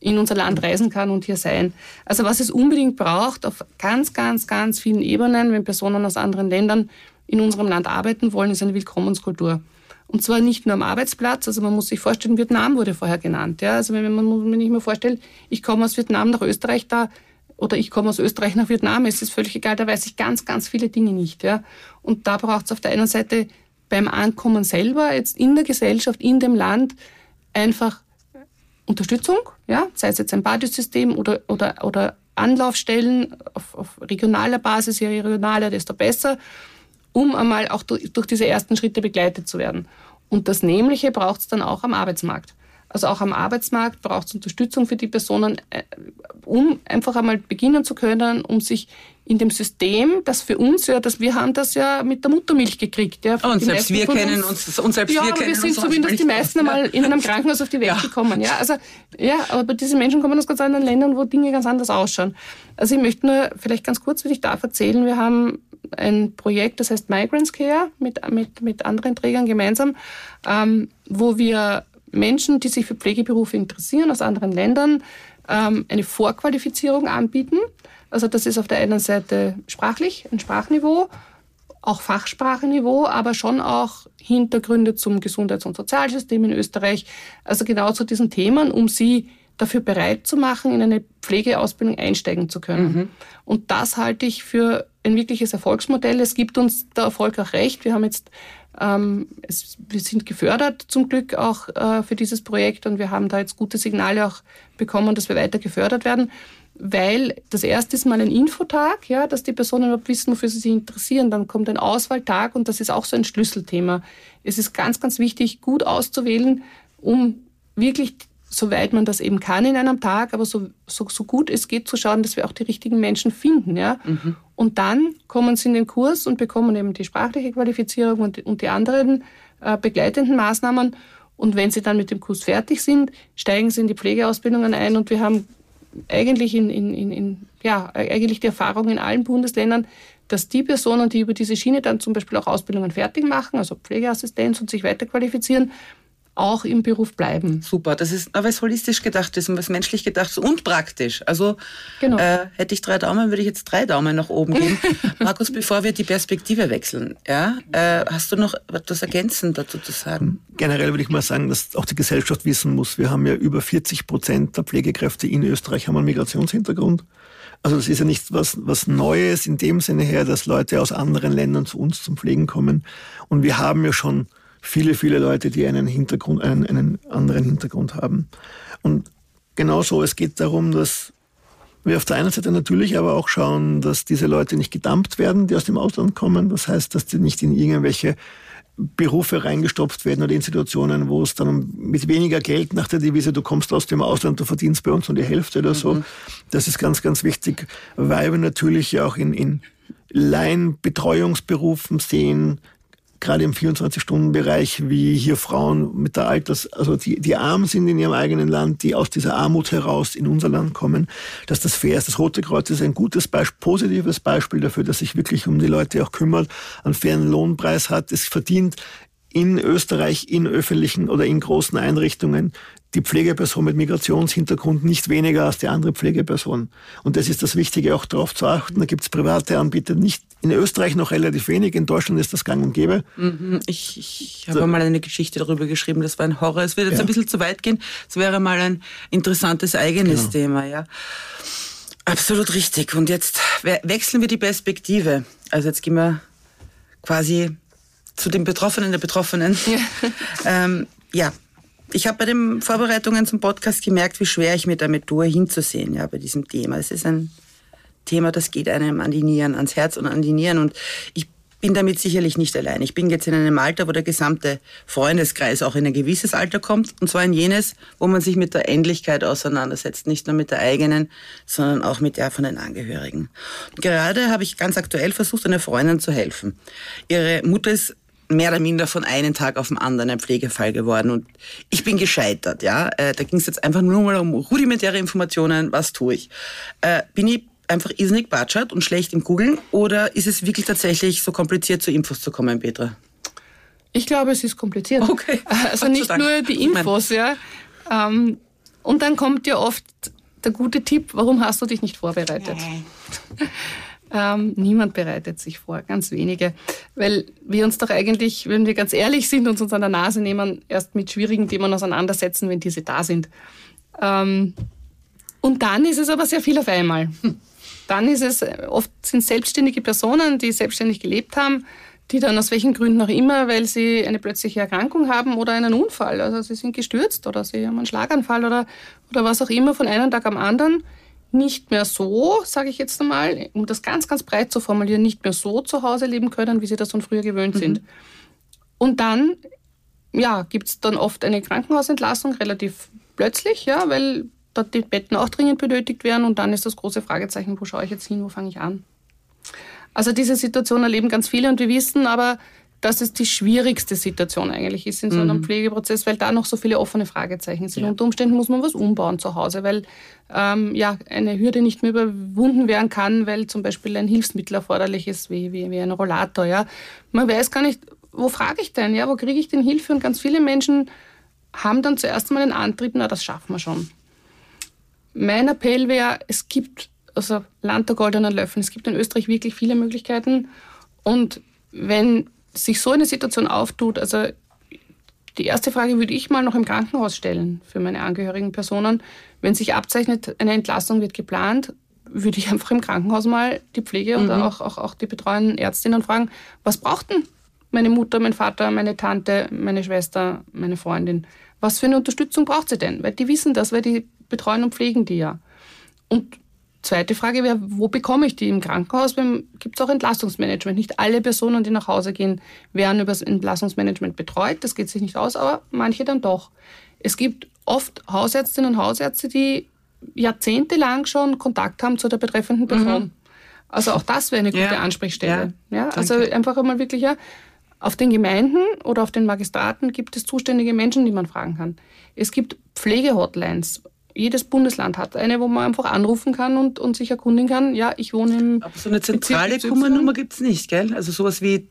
in unser Land reisen kann und hier sein. Also was es unbedingt braucht, auf ganz, ganz, ganz vielen Ebenen, wenn Personen aus anderen Ländern in unserem Land arbeiten wollen, ist eine Willkommenskultur. Und zwar nicht nur am Arbeitsplatz, also man muss sich vorstellen, Vietnam wurde vorher genannt. Ja? Also wenn man sich mal vorstellt, ich komme aus Vietnam nach Österreich da oder ich komme aus Österreich nach Vietnam, es ist völlig egal, da weiß ich ganz, ganz viele Dinge nicht. Ja? Und da braucht es auf der einen Seite beim Ankommen selber, jetzt in der Gesellschaft, in dem Land, einfach Unterstützung, ja? sei es jetzt ein Badesystem oder, oder, oder Anlaufstellen auf, auf regionaler Basis, je regionaler, desto besser um einmal auch durch diese ersten Schritte begleitet zu werden. Und das Nämliche braucht es dann auch am Arbeitsmarkt. Also auch am Arbeitsmarkt braucht es Unterstützung für die Personen, äh, um einfach einmal beginnen zu können, um sich in dem System, das für uns ja, dass wir haben das ja mit der Muttermilch gekriegt. Ja, und selbst wir kennen uns, uns, und selbst ja, wir aber kennen wir sind zumindest die meisten einmal in einem Krankenhaus auf die Welt ja. gekommen. Ja, also, ja, aber diese Menschen kommen aus ganz anderen Ländern, wo Dinge ganz anders ausschauen. Also ich möchte nur vielleicht ganz kurz, wenn ich darf, erzählen, wir haben ein Projekt, das heißt Migrants Care, mit, mit, mit anderen Trägern gemeinsam, ähm, wo wir Menschen, die sich für Pflegeberufe interessieren, aus anderen Ländern, ähm, eine Vorqualifizierung anbieten. Also das ist auf der einen Seite sprachlich, ein Sprachniveau, auch Fachspracheniveau, aber schon auch Hintergründe zum Gesundheits- und Sozialsystem in Österreich. Also genau zu diesen Themen, um sie dafür bereit zu machen, in eine Pflegeausbildung einsteigen zu können. Mhm. Und das halte ich für ein wirkliches Erfolgsmodell. Es gibt uns der Erfolg auch recht. Wir haben jetzt, ähm, es, wir sind gefördert zum Glück auch äh, für dieses Projekt und wir haben da jetzt gute Signale auch bekommen, dass wir weiter gefördert werden. Weil das erste ist mal ein Infotag, ja, dass die Personen überhaupt wissen, wofür sie sich interessieren. Dann kommt ein Auswahltag und das ist auch so ein Schlüsselthema. Es ist ganz, ganz wichtig, gut auszuwählen, um wirklich soweit man das eben kann in einem Tag, aber so, so, so gut es geht, zu schauen, dass wir auch die richtigen Menschen finden. Ja? Mhm. Und dann kommen sie in den Kurs und bekommen eben die sprachliche Qualifizierung und, und die anderen äh, begleitenden Maßnahmen. Und wenn sie dann mit dem Kurs fertig sind, steigen sie in die Pflegeausbildungen ein und wir haben eigentlich in, in, in, ja, eigentlich die Erfahrung in allen Bundesländern, dass die Personen, die über diese Schiene dann zum Beispiel auch Ausbildungen fertig machen, also Pflegeassistenz und sich weiterqualifizieren, auch im Beruf bleiben. Super, das ist aber was holistisch gedacht ist und was menschlich gedacht ist und praktisch. Also genau. äh, hätte ich drei Daumen, würde ich jetzt drei Daumen nach oben geben. Markus, bevor wir die Perspektive wechseln, ja, äh, hast du noch etwas ergänzend dazu zu sagen? Generell würde ich mal sagen, dass auch die Gesellschaft wissen muss, wir haben ja über 40 Prozent der Pflegekräfte in Österreich haben einen Migrationshintergrund. Also das ist ja nicht was, was Neues in dem Sinne her, dass Leute aus anderen Ländern zu uns zum Pflegen kommen. Und wir haben ja schon viele, viele Leute, die einen Hintergrund, einen, einen anderen Hintergrund haben. Und genauso, es geht darum, dass wir auf der einen Seite natürlich aber auch schauen, dass diese Leute nicht gedumpt werden, die aus dem Ausland kommen. Das heißt, dass die nicht in irgendwelche Berufe reingestopft werden oder in Situationen, wo es dann mit weniger Geld nach der Devise, du kommst aus dem Ausland, du verdienst bei uns nur die Hälfte oder so. Mhm. Das ist ganz, ganz wichtig, weil wir natürlich auch in, in Laienbetreuungsberufen sehen, gerade im 24-Stunden-Bereich, wie hier Frauen mit der Alters, also die, die arm sind in ihrem eigenen Land, die aus dieser Armut heraus in unser Land kommen, dass das fair ist. Das Rote Kreuz ist ein gutes Beispiel, positives Beispiel dafür, dass sich wirklich um die Leute auch kümmert, einen fairen Lohnpreis hat. Es verdient in Österreich in öffentlichen oder in großen Einrichtungen die Pflegeperson mit Migrationshintergrund nicht weniger als die andere Pflegeperson. Und das ist das Wichtige, auch darauf zu achten. Da gibt es private Anbieter, nicht in Österreich noch relativ wenig, in Deutschland ist das gang und gäbe. Mhm. Ich, ich habe so. mal eine Geschichte darüber geschrieben, das war ein Horror. Es wird jetzt ja. ein bisschen zu weit gehen. Es wäre mal ein interessantes eigenes genau. Thema, ja. Absolut richtig. Und jetzt wechseln wir die Perspektive. Also jetzt gehen wir quasi zu den Betroffenen der Betroffenen. Ja, ähm, ja ich habe bei den Vorbereitungen zum Podcast gemerkt, wie schwer ich mir damit tue, hinzusehen ja, bei diesem Thema. Es ist ein Thema, das geht einem an die Nieren, ans Herz und an die Nieren. Und ich bin damit sicherlich nicht allein. Ich bin jetzt in einem Alter, wo der gesamte Freundeskreis auch in ein gewisses Alter kommt. Und zwar in jenes, wo man sich mit der Endlichkeit auseinandersetzt. Nicht nur mit der eigenen, sondern auch mit der von den Angehörigen. Und gerade habe ich ganz aktuell versucht, einer Freundin zu helfen. Ihre Mutter ist mehr oder minder von einem Tag auf den anderen ein Pflegefall geworden und ich bin gescheitert, ja. Äh, da ging es jetzt einfach nur mal um rudimentäre Informationen, was tue ich. Äh, bin ich einfach irrsinnig batschert und schlecht im Googeln oder ist es wirklich tatsächlich so kompliziert, zu Infos zu kommen, Petra? Ich glaube, es ist kompliziert. Okay. Also nicht nur die Infos, ja. Ähm, und dann kommt ja oft der gute Tipp, warum hast du dich nicht vorbereitet? Ähm, niemand bereitet sich vor, ganz wenige. Weil wir uns doch eigentlich, wenn wir ganz ehrlich sind, uns uns an der Nase nehmen, erst mit schwierigen Themen auseinandersetzen, wenn diese da sind. Ähm, und dann ist es aber sehr viel auf einmal. Dann ist es, oft sind selbstständige Personen, die selbstständig gelebt haben, die dann aus welchen Gründen auch immer, weil sie eine plötzliche Erkrankung haben oder einen Unfall, also sie sind gestürzt oder sie haben einen Schlaganfall oder, oder was auch immer von einem Tag am anderen nicht mehr so, sage ich jetzt einmal, um das ganz, ganz breit zu formulieren, nicht mehr so zu Hause leben können, wie sie das von früher gewöhnt mhm. sind. Und dann, ja, gibt es dann oft eine Krankenhausentlassung relativ plötzlich, ja, weil dort die Betten auch dringend benötigt werden und dann ist das große Fragezeichen, wo schaue ich jetzt hin, wo fange ich an? Also diese Situation erleben ganz viele und wir wissen aber, dass es die schwierigste Situation eigentlich ist in so einem mhm. Pflegeprozess, weil da noch so viele offene Fragezeichen sind. Ja. Unter Umständen muss man was umbauen zu Hause, weil ähm, ja, eine Hürde nicht mehr überwunden werden kann, weil zum Beispiel ein Hilfsmittel erforderlich ist, wie, wie, wie ein Rollator. Ja. Man weiß gar nicht, wo frage ich denn, ja, wo kriege ich denn Hilfe? Und ganz viele Menschen haben dann zuerst einmal den Antrieb, na, das schaffen wir schon. Mein Appell wäre, es gibt, also Land der goldenen Löffel, es gibt in Österreich wirklich viele Möglichkeiten. Und wenn sich so eine Situation auftut, also die erste Frage würde ich mal noch im Krankenhaus stellen für meine angehörigen Personen. Wenn sich abzeichnet, eine Entlassung wird geplant, würde ich einfach im Krankenhaus mal die Pflege mhm. und auch, auch, auch die betreuenden Ärztinnen fragen, was braucht denn meine Mutter, mein Vater, meine Tante, meine Schwester, meine Freundin? Was für eine Unterstützung braucht sie denn? Weil die wissen das, weil die betreuen und pflegen die ja. Und Zweite Frage wäre, wo bekomme ich die? Im Krankenhaus gibt es auch Entlastungsmanagement. Nicht alle Personen, die nach Hause gehen, werden über das Entlastungsmanagement betreut. Das geht sich nicht aus, aber manche dann doch. Es gibt oft Hausärztinnen und Hausärzte, die jahrzehntelang schon Kontakt haben zu der betreffenden Person. Mhm. Also auch das wäre eine gute ja. Ansprechstelle. Ja, ja also einfach einmal wirklich, ja, auf den Gemeinden oder auf den Magistraten gibt es zuständige Menschen, die man fragen kann. Es gibt Pflegehotlines jedes Bundesland hat eine, wo man einfach anrufen kann und, und sich erkundigen kann, ja, ich wohne im. Aber so eine zentrale Kummernummer gibt es nicht, gell? Also sowas wie.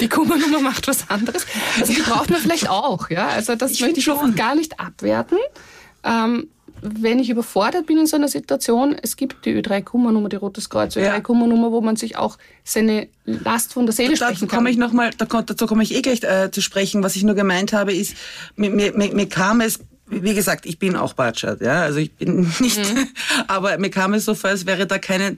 Die Kummernummer macht was anderes. Also die braucht man vielleicht auch, ja. Also das ich möchte ich schon gar nicht abwerten. Ähm, wenn ich überfordert bin in so einer Situation, es gibt die Ö3-Kummernummer, die Rotes Kreuz Ö3-Kummernummer, wo man sich auch seine Last von der Seele dazu sprechen kann. Komme ich noch mal, dazu komme ich eh gleich äh, zu sprechen. Was ich nur gemeint habe, ist, mir, mir, mir kam es wie gesagt, ich bin auch Batschert, ja, also ich bin nicht, mhm. aber mir kam es so vor, als wäre da keine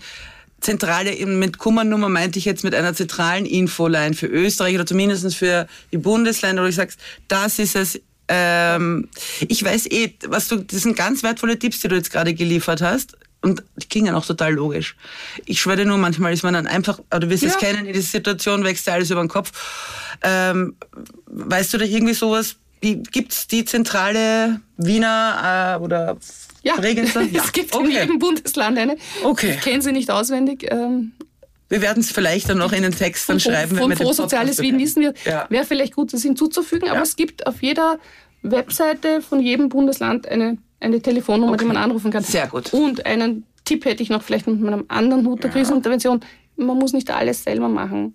zentrale, mit Kummernummer meinte ich jetzt mit einer zentralen Infoline für Österreich oder zumindest für die Bundesländer, wo ich sagst, das ist es, ähm, ich weiß eh, was du, das sind ganz wertvolle Tipps, die du jetzt gerade geliefert hast. Und die klingen auch total logisch. Ich schwöre nur, manchmal ist man dann einfach, du wirst ja. es kennen, in dieser Situation wächst dir alles über den Kopf. Ähm, weißt du da irgendwie sowas, Gibt es die zentrale Wiener äh, oder ja, Regensburg? Ja, es gibt okay. in jedem Bundesland eine. Okay. Ich kenne sie nicht auswendig. Ähm, wir werden es vielleicht dann noch in den Text dann von, schreiben. Von Fonds Soziales Wien wissen wir, ja. wäre vielleicht gut, das hinzuzufügen, aber ja. es gibt auf jeder Webseite von jedem Bundesland eine, eine Telefonnummer, okay. die man anrufen kann. Sehr gut. Und einen Tipp hätte ich noch vielleicht mit meinem anderen Hut der ja. Krisenintervention. Man muss nicht alles selber machen.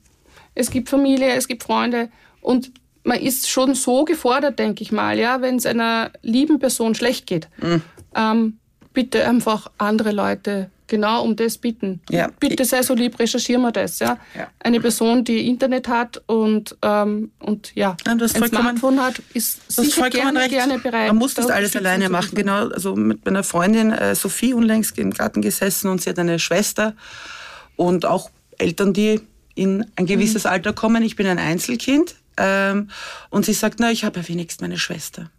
Es gibt Familie, es gibt Freunde und man ist schon so gefordert, denke ich mal, ja, wenn es einer lieben Person schlecht geht. Mhm. Ähm, bitte einfach andere Leute genau um das bitten. Ja. Bitte sei so lieb, recherchieren wir das. Ja? ja. Eine Person, die Internet hat und, ähm, und ja, ja ein Smartphone hat, ist sicher gerne, recht. gerne bereit. Man muss das alles alleine machen. Genau, also mit meiner Freundin äh, Sophie unlängst im Garten gesessen und sie hat eine Schwester und auch Eltern, die in ein gewisses mhm. Alter kommen. Ich bin ein Einzelkind. Ähm, und sie sagt, na, ich habe ja wenigstens meine Schwester.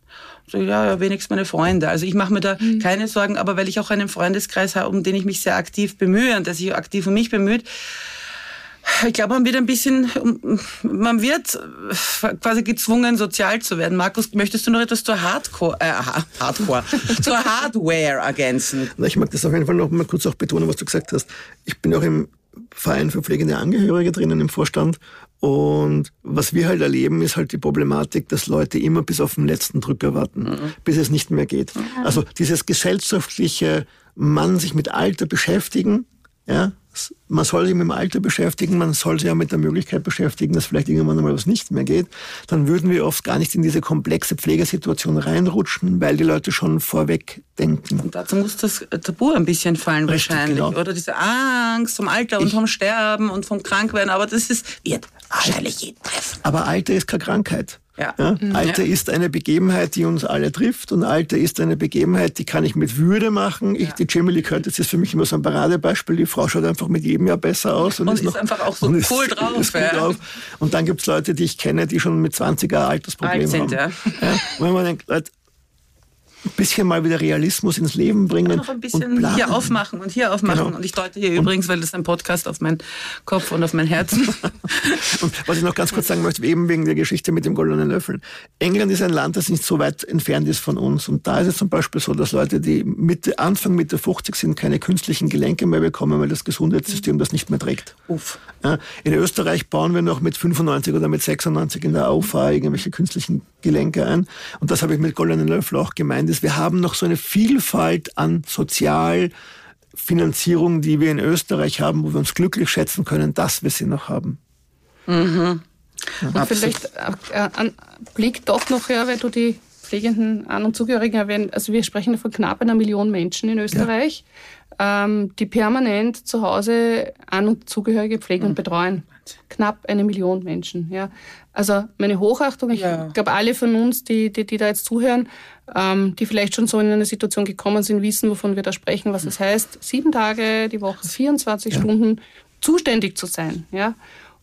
So, ja, ja, wenigstens meine Freunde. Also ich mache mir da mhm. keine Sorgen, aber weil ich auch einen Freundeskreis habe, um den ich mich sehr aktiv bemühe und der sich aktiv um mich bemüht, Ich glaube, man wird ein bisschen, man wird quasi gezwungen, sozial zu werden. Markus, möchtest du noch etwas zur Hardcore, äh, Hardcore, zur Hardware ergänzen? Ich mag das auf jeden Fall noch mal kurz auch betonen, was du gesagt hast. Ich bin auch im Verein für pflegende Angehörige drinnen im Vorstand. Und was wir halt erleben, ist halt die Problematik, dass Leute immer bis auf den letzten Drücker warten, mhm. bis es nicht mehr geht. Mhm. Also dieses gesellschaftliche Mann sich mit Alter beschäftigen, ja, man soll sich mit dem Alter beschäftigen, man soll sich auch mit der Möglichkeit beschäftigen, dass vielleicht irgendwann einmal was nicht mehr geht, dann würden wir oft gar nicht in diese komplexe Pflegesituation reinrutschen, weil die Leute schon vorweg denken. Und dazu muss das Tabu ein bisschen fallen Richtig, wahrscheinlich, genau. oder diese Angst vom Alter und ich, vom Sterben und vom Krankwerden, aber das ist, wird wahrscheinlich jeden treffen. Aber Alter ist keine Krankheit. Ja. ja? Mhm. Alter ja. ist eine Begebenheit, die uns alle trifft und Alter ist eine Begebenheit, die kann ich mit Würde machen. Ich, Die Jamie Lee Curtis ist für mich immer so ein Paradebeispiel. Die Frau schaut einfach mit jedem Jahr besser aus. Und, und ist, noch, einfach auch so cool ist, drauf, ist cool drauf. Und dann gibt's Leute, die ich kenne, die schon mit 20er Altersprobleme Alt sind, haben. Ja. Und wenn man denkt, Leute, ein bisschen mal wieder Realismus ins Leben bringen. Noch ein bisschen hier aufmachen und hier aufmachen. Genau. Und ich deute hier und übrigens, weil das ein Podcast auf meinen Kopf und auf mein Herz. was ich noch ganz kurz sagen möchte, eben wegen der Geschichte mit dem goldenen Löffel. England ist ein Land, das nicht so weit entfernt ist von uns. Und da ist es zum Beispiel so, dass Leute, die Mitte, Anfang Mitte 50 sind, keine künstlichen Gelenke mehr bekommen, weil das Gesundheitssystem das nicht mehr trägt. Uff. In Österreich bauen wir noch mit 95 oder mit 96 in der AUFA irgendwelche künstlichen Gelenke ein. Und das habe ich mit goldenen Löffel auch gemeint ist, wir haben noch so eine Vielfalt an Sozialfinanzierung, die wir in Österreich haben, wo wir uns glücklich schätzen können, dass wir sie noch haben. Mhm. Ja. Und vielleicht äh, ein Blick doch noch her, weil du die pflegenden An- und Zugehörigen erwähnt. Also wir sprechen von knapp einer Million Menschen in Österreich, ja. ähm, die permanent zu Hause An- und Zugehörige pflegen mhm. und betreuen. Knapp eine Million Menschen. Ja. Also meine Hochachtung, ich ja. glaube alle von uns, die, die, die da jetzt zuhören, ähm, die vielleicht schon so in eine Situation gekommen sind, wissen, wovon wir da sprechen, was es heißt, sieben Tage die Woche, 24 ja. Stunden zuständig zu sein. Ja?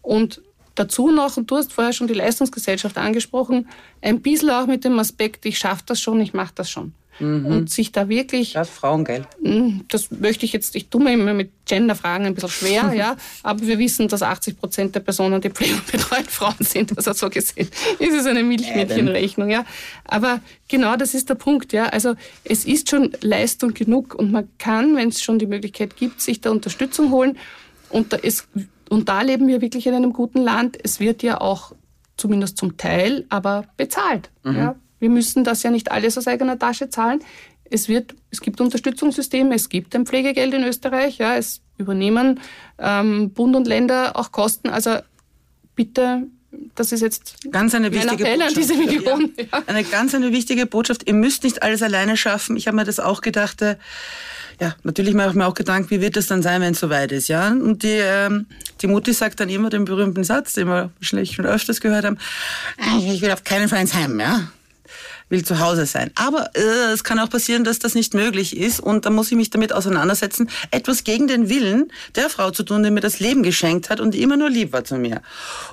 Und dazu noch, und du hast vorher schon die Leistungsgesellschaft angesprochen, ein bisschen auch mit dem Aspekt, ich schaffe das schon, ich mache das schon. Mhm. Und sich da wirklich. Das Frauen, gell? Hm, das möchte ich jetzt, ich tue mir immer mit Gender-Fragen ein bisschen schwer, ja. Aber wir wissen, dass 80 Prozent der Personen, die Pflege betreut Frauen sind. Also so gesehen ist es eine Milchmädchenrechnung, ja. Aber genau das ist der Punkt, ja. Also es ist schon Leistung genug und man kann, wenn es schon die Möglichkeit gibt, sich da Unterstützung holen. Und da, ist, und da leben wir wirklich in einem guten Land. Es wird ja auch zumindest zum Teil, aber bezahlt. Mhm. Ja. Wir müssen das ja nicht alles aus eigener Tasche zahlen. Es, wird, es gibt Unterstützungssysteme, es gibt ein Pflegegeld in Österreich, ja, es übernehmen ähm, Bund und Länder auch Kosten. Also bitte, das ist jetzt ganz eine wichtige Botschaft. diese Million. Ja. Ja. Eine ganz eine wichtige Botschaft. Ihr müsst nicht alles alleine schaffen. Ich habe mir das auch gedacht. Äh, ja, natürlich mache ich mir auch Gedanken, wie wird das dann sein, wenn es soweit ist, ja? Und die, ähm, die Mutti sagt dann immer den berühmten Satz, den wir wahrscheinlich schon öfters gehört haben, ich will auf keinen Fall ins Heim, ja? Will zu Hause sein. Aber äh, es kann auch passieren, dass das nicht möglich ist und da muss ich mich damit auseinandersetzen, etwas gegen den Willen der Frau zu tun, die mir das Leben geschenkt hat und die immer nur lieb war zu mir.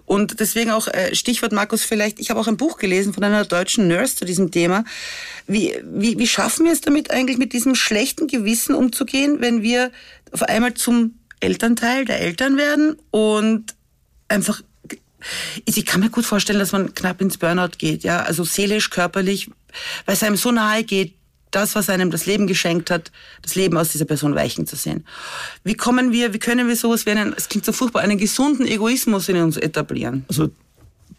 Und deswegen auch äh, Stichwort Markus vielleicht, ich habe auch ein Buch gelesen von einer deutschen Nurse zu diesem Thema. Wie, wie, wie schaffen wir es damit eigentlich mit diesem schlechten Gewissen umzugehen, wenn wir auf einmal zum Elternteil der Eltern werden und einfach ich kann mir gut vorstellen, dass man knapp ins Burnout geht, ja, also seelisch, körperlich, weil es einem so nahe geht, das, was einem das Leben geschenkt hat, das Leben aus dieser Person weichen zu sehen. Wie kommen wir, wie können wir sowas wie einen, es klingt so furchtbar, einen gesunden Egoismus in uns etablieren? Also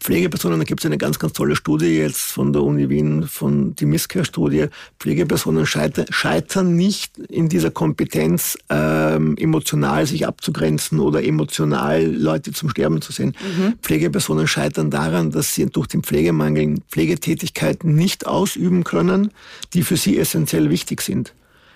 Pflegepersonen, da gibt es eine ganz, ganz tolle Studie jetzt von der Uni Wien, von die Miscare-Studie. Pflegepersonen scheitern, scheitern nicht in dieser Kompetenz, ähm, emotional sich abzugrenzen oder emotional Leute zum Sterben zu sehen. Mhm. Pflegepersonen scheitern daran, dass sie durch den Pflegemangel Pflegetätigkeiten nicht ausüben können, die für sie essentiell wichtig sind.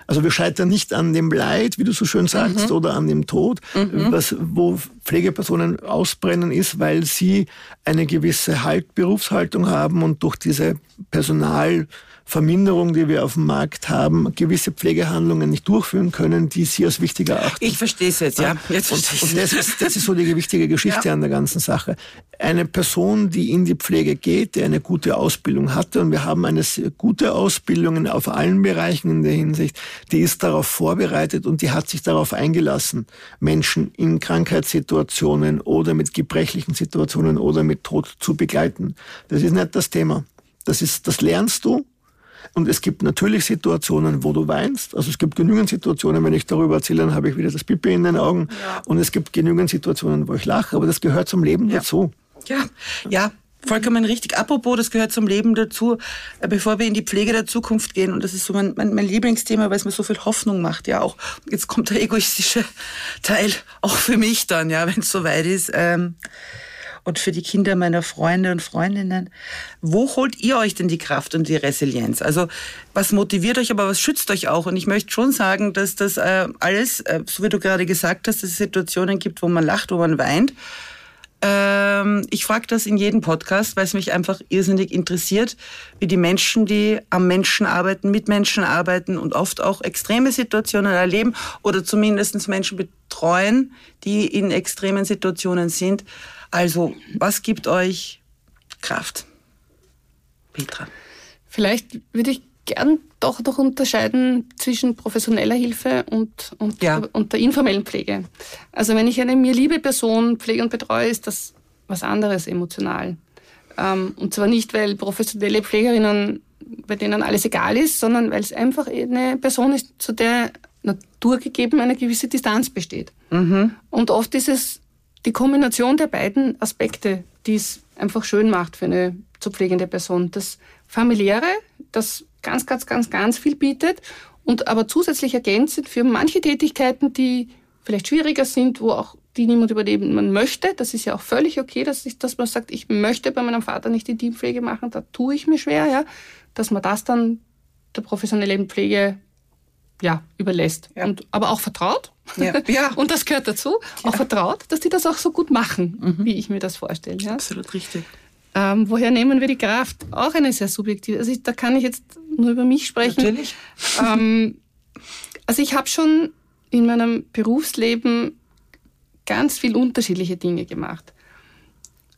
Also wir scheitern nicht an dem Leid, wie du so schön sagst, mhm. oder an dem Tod, mhm. was, wo Pflegepersonen ausbrennen ist, weil sie eine gewisse halt, Berufshaltung haben und durch diese Personal Verminderung, die wir auf dem Markt haben, gewisse Pflegehandlungen nicht durchführen können, die Sie als wichtiger erachten. Ich verstehe es jetzt, ja. Jetzt verstehe und, und das, ist, das ist so die wichtige Geschichte ja. an der ganzen Sache. Eine Person, die in die Pflege geht, die eine gute Ausbildung hatte, und wir haben eine gute Ausbildung auf allen Bereichen in der Hinsicht, die ist darauf vorbereitet und die hat sich darauf eingelassen, Menschen in Krankheitssituationen Situationen oder mit gebrechlichen Situationen oder mit Tod zu begleiten. Das ist nicht das Thema. Das ist, das lernst du. Und es gibt natürlich Situationen, wo du weinst. Also es gibt genügend Situationen, wenn ich darüber erzähle, dann habe ich wieder das Pipi in den Augen. Ja. Und es gibt genügend Situationen, wo ich lache. Aber das gehört zum Leben ja. dazu. Ja, ja, Vollkommen richtig. Apropos, das gehört zum Leben dazu, äh, bevor wir in die Pflege der Zukunft gehen. Und das ist so mein, mein, mein Lieblingsthema, weil es mir so viel Hoffnung macht. Ja, auch jetzt kommt der egoistische Teil auch für mich dann, ja, wenn es soweit ist. Ähm, und für die Kinder meiner Freunde und Freundinnen. Wo holt ihr euch denn die Kraft und die Resilienz? Also was motiviert euch, aber was schützt euch auch? Und ich möchte schon sagen, dass das äh, alles, äh, so wie du gerade gesagt hast, dass es Situationen gibt, wo man lacht, wo man weint. Ähm, ich frage das in jedem Podcast, weil es mich einfach irrsinnig interessiert, wie die Menschen, die am Menschen arbeiten, mit Menschen arbeiten und oft auch extreme Situationen erleben oder zumindest Menschen betreuen, die in extremen Situationen sind, also, was gibt euch Kraft? Petra. Vielleicht würde ich gern doch noch unterscheiden zwischen professioneller Hilfe und, und, ja. und der informellen Pflege. Also wenn ich eine mir liebe Person pflege und betreue, ist das was anderes emotional. Ähm, und zwar nicht, weil professionelle Pflegerinnen, bei denen alles egal ist, sondern weil es einfach eine Person ist, zu der naturgegeben eine gewisse Distanz besteht. Mhm. Und oft ist es die Kombination der beiden Aspekte, die es einfach schön macht für eine zu pflegende Person. Das familiäre, das ganz, ganz, ganz, ganz viel bietet und aber zusätzlich ergänzend für manche Tätigkeiten, die vielleicht schwieriger sind, wo auch die niemand überleben man möchte. Das ist ja auch völlig okay, dass, ich, dass man sagt, ich möchte bei meinem Vater nicht die Teampflege machen, da tue ich mir schwer, ja, dass man das dann der professionellen Pflege ja, überlässt. Ja. Und, aber auch vertraut. Ja. ja. und das gehört dazu. Ja. Auch vertraut, dass die das auch so gut machen, mhm. wie ich mir das vorstelle. Ja? Absolut richtig. Ähm, woher nehmen wir die Kraft? Auch eine sehr subjektive. Also ich, da kann ich jetzt nur über mich sprechen. Natürlich. Ähm, also ich habe schon in meinem Berufsleben ganz viel unterschiedliche Dinge gemacht.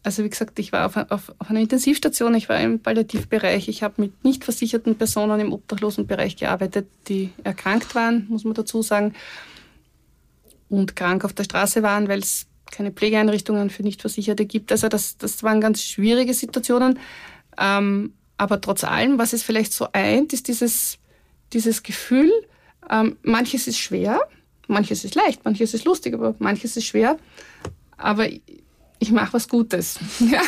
Also wie gesagt, ich war auf, auf, auf einer Intensivstation, ich war im Palliativbereich, ich habe mit nicht versicherten Personen im Obdachlosenbereich gearbeitet, die erkrankt waren, muss man dazu sagen, und krank auf der Straße waren, weil es keine Pflegeeinrichtungen für Nichtversicherte gibt. Also das, das waren ganz schwierige Situationen. Ähm, aber trotz allem, was es vielleicht so eint, ist dieses, dieses Gefühl, ähm, manches ist schwer, manches ist leicht, manches ist lustig, aber manches ist schwer. Aber ich mache was Gutes. Ja.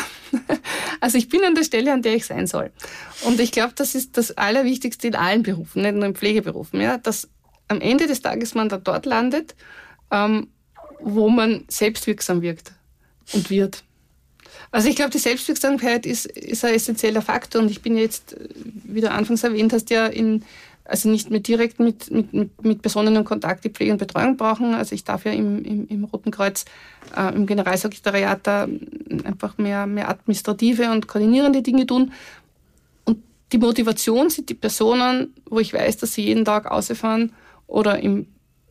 Also ich bin an der Stelle, an der ich sein soll. Und ich glaube, das ist das Allerwichtigste in allen Berufen, nicht nur in Pflegeberufen, ja, dass am Ende des Tages man da dort landet, ähm, wo man selbstwirksam wirkt und wird. Also ich glaube, die Selbstwirksamkeit ist, ist ein essentieller Faktor und ich bin jetzt, wie du anfangs erwähnt hast, ja in also nicht mehr direkt mit, mit, mit Personen in Kontakt, die Pflege und Betreuung brauchen. Also ich darf ja im, im, im Roten Kreuz, äh, im Generalsekretariat da einfach mehr, mehr administrative und koordinierende Dinge tun. Und die Motivation sind die Personen, wo ich weiß, dass sie jeden Tag ausfahren oder im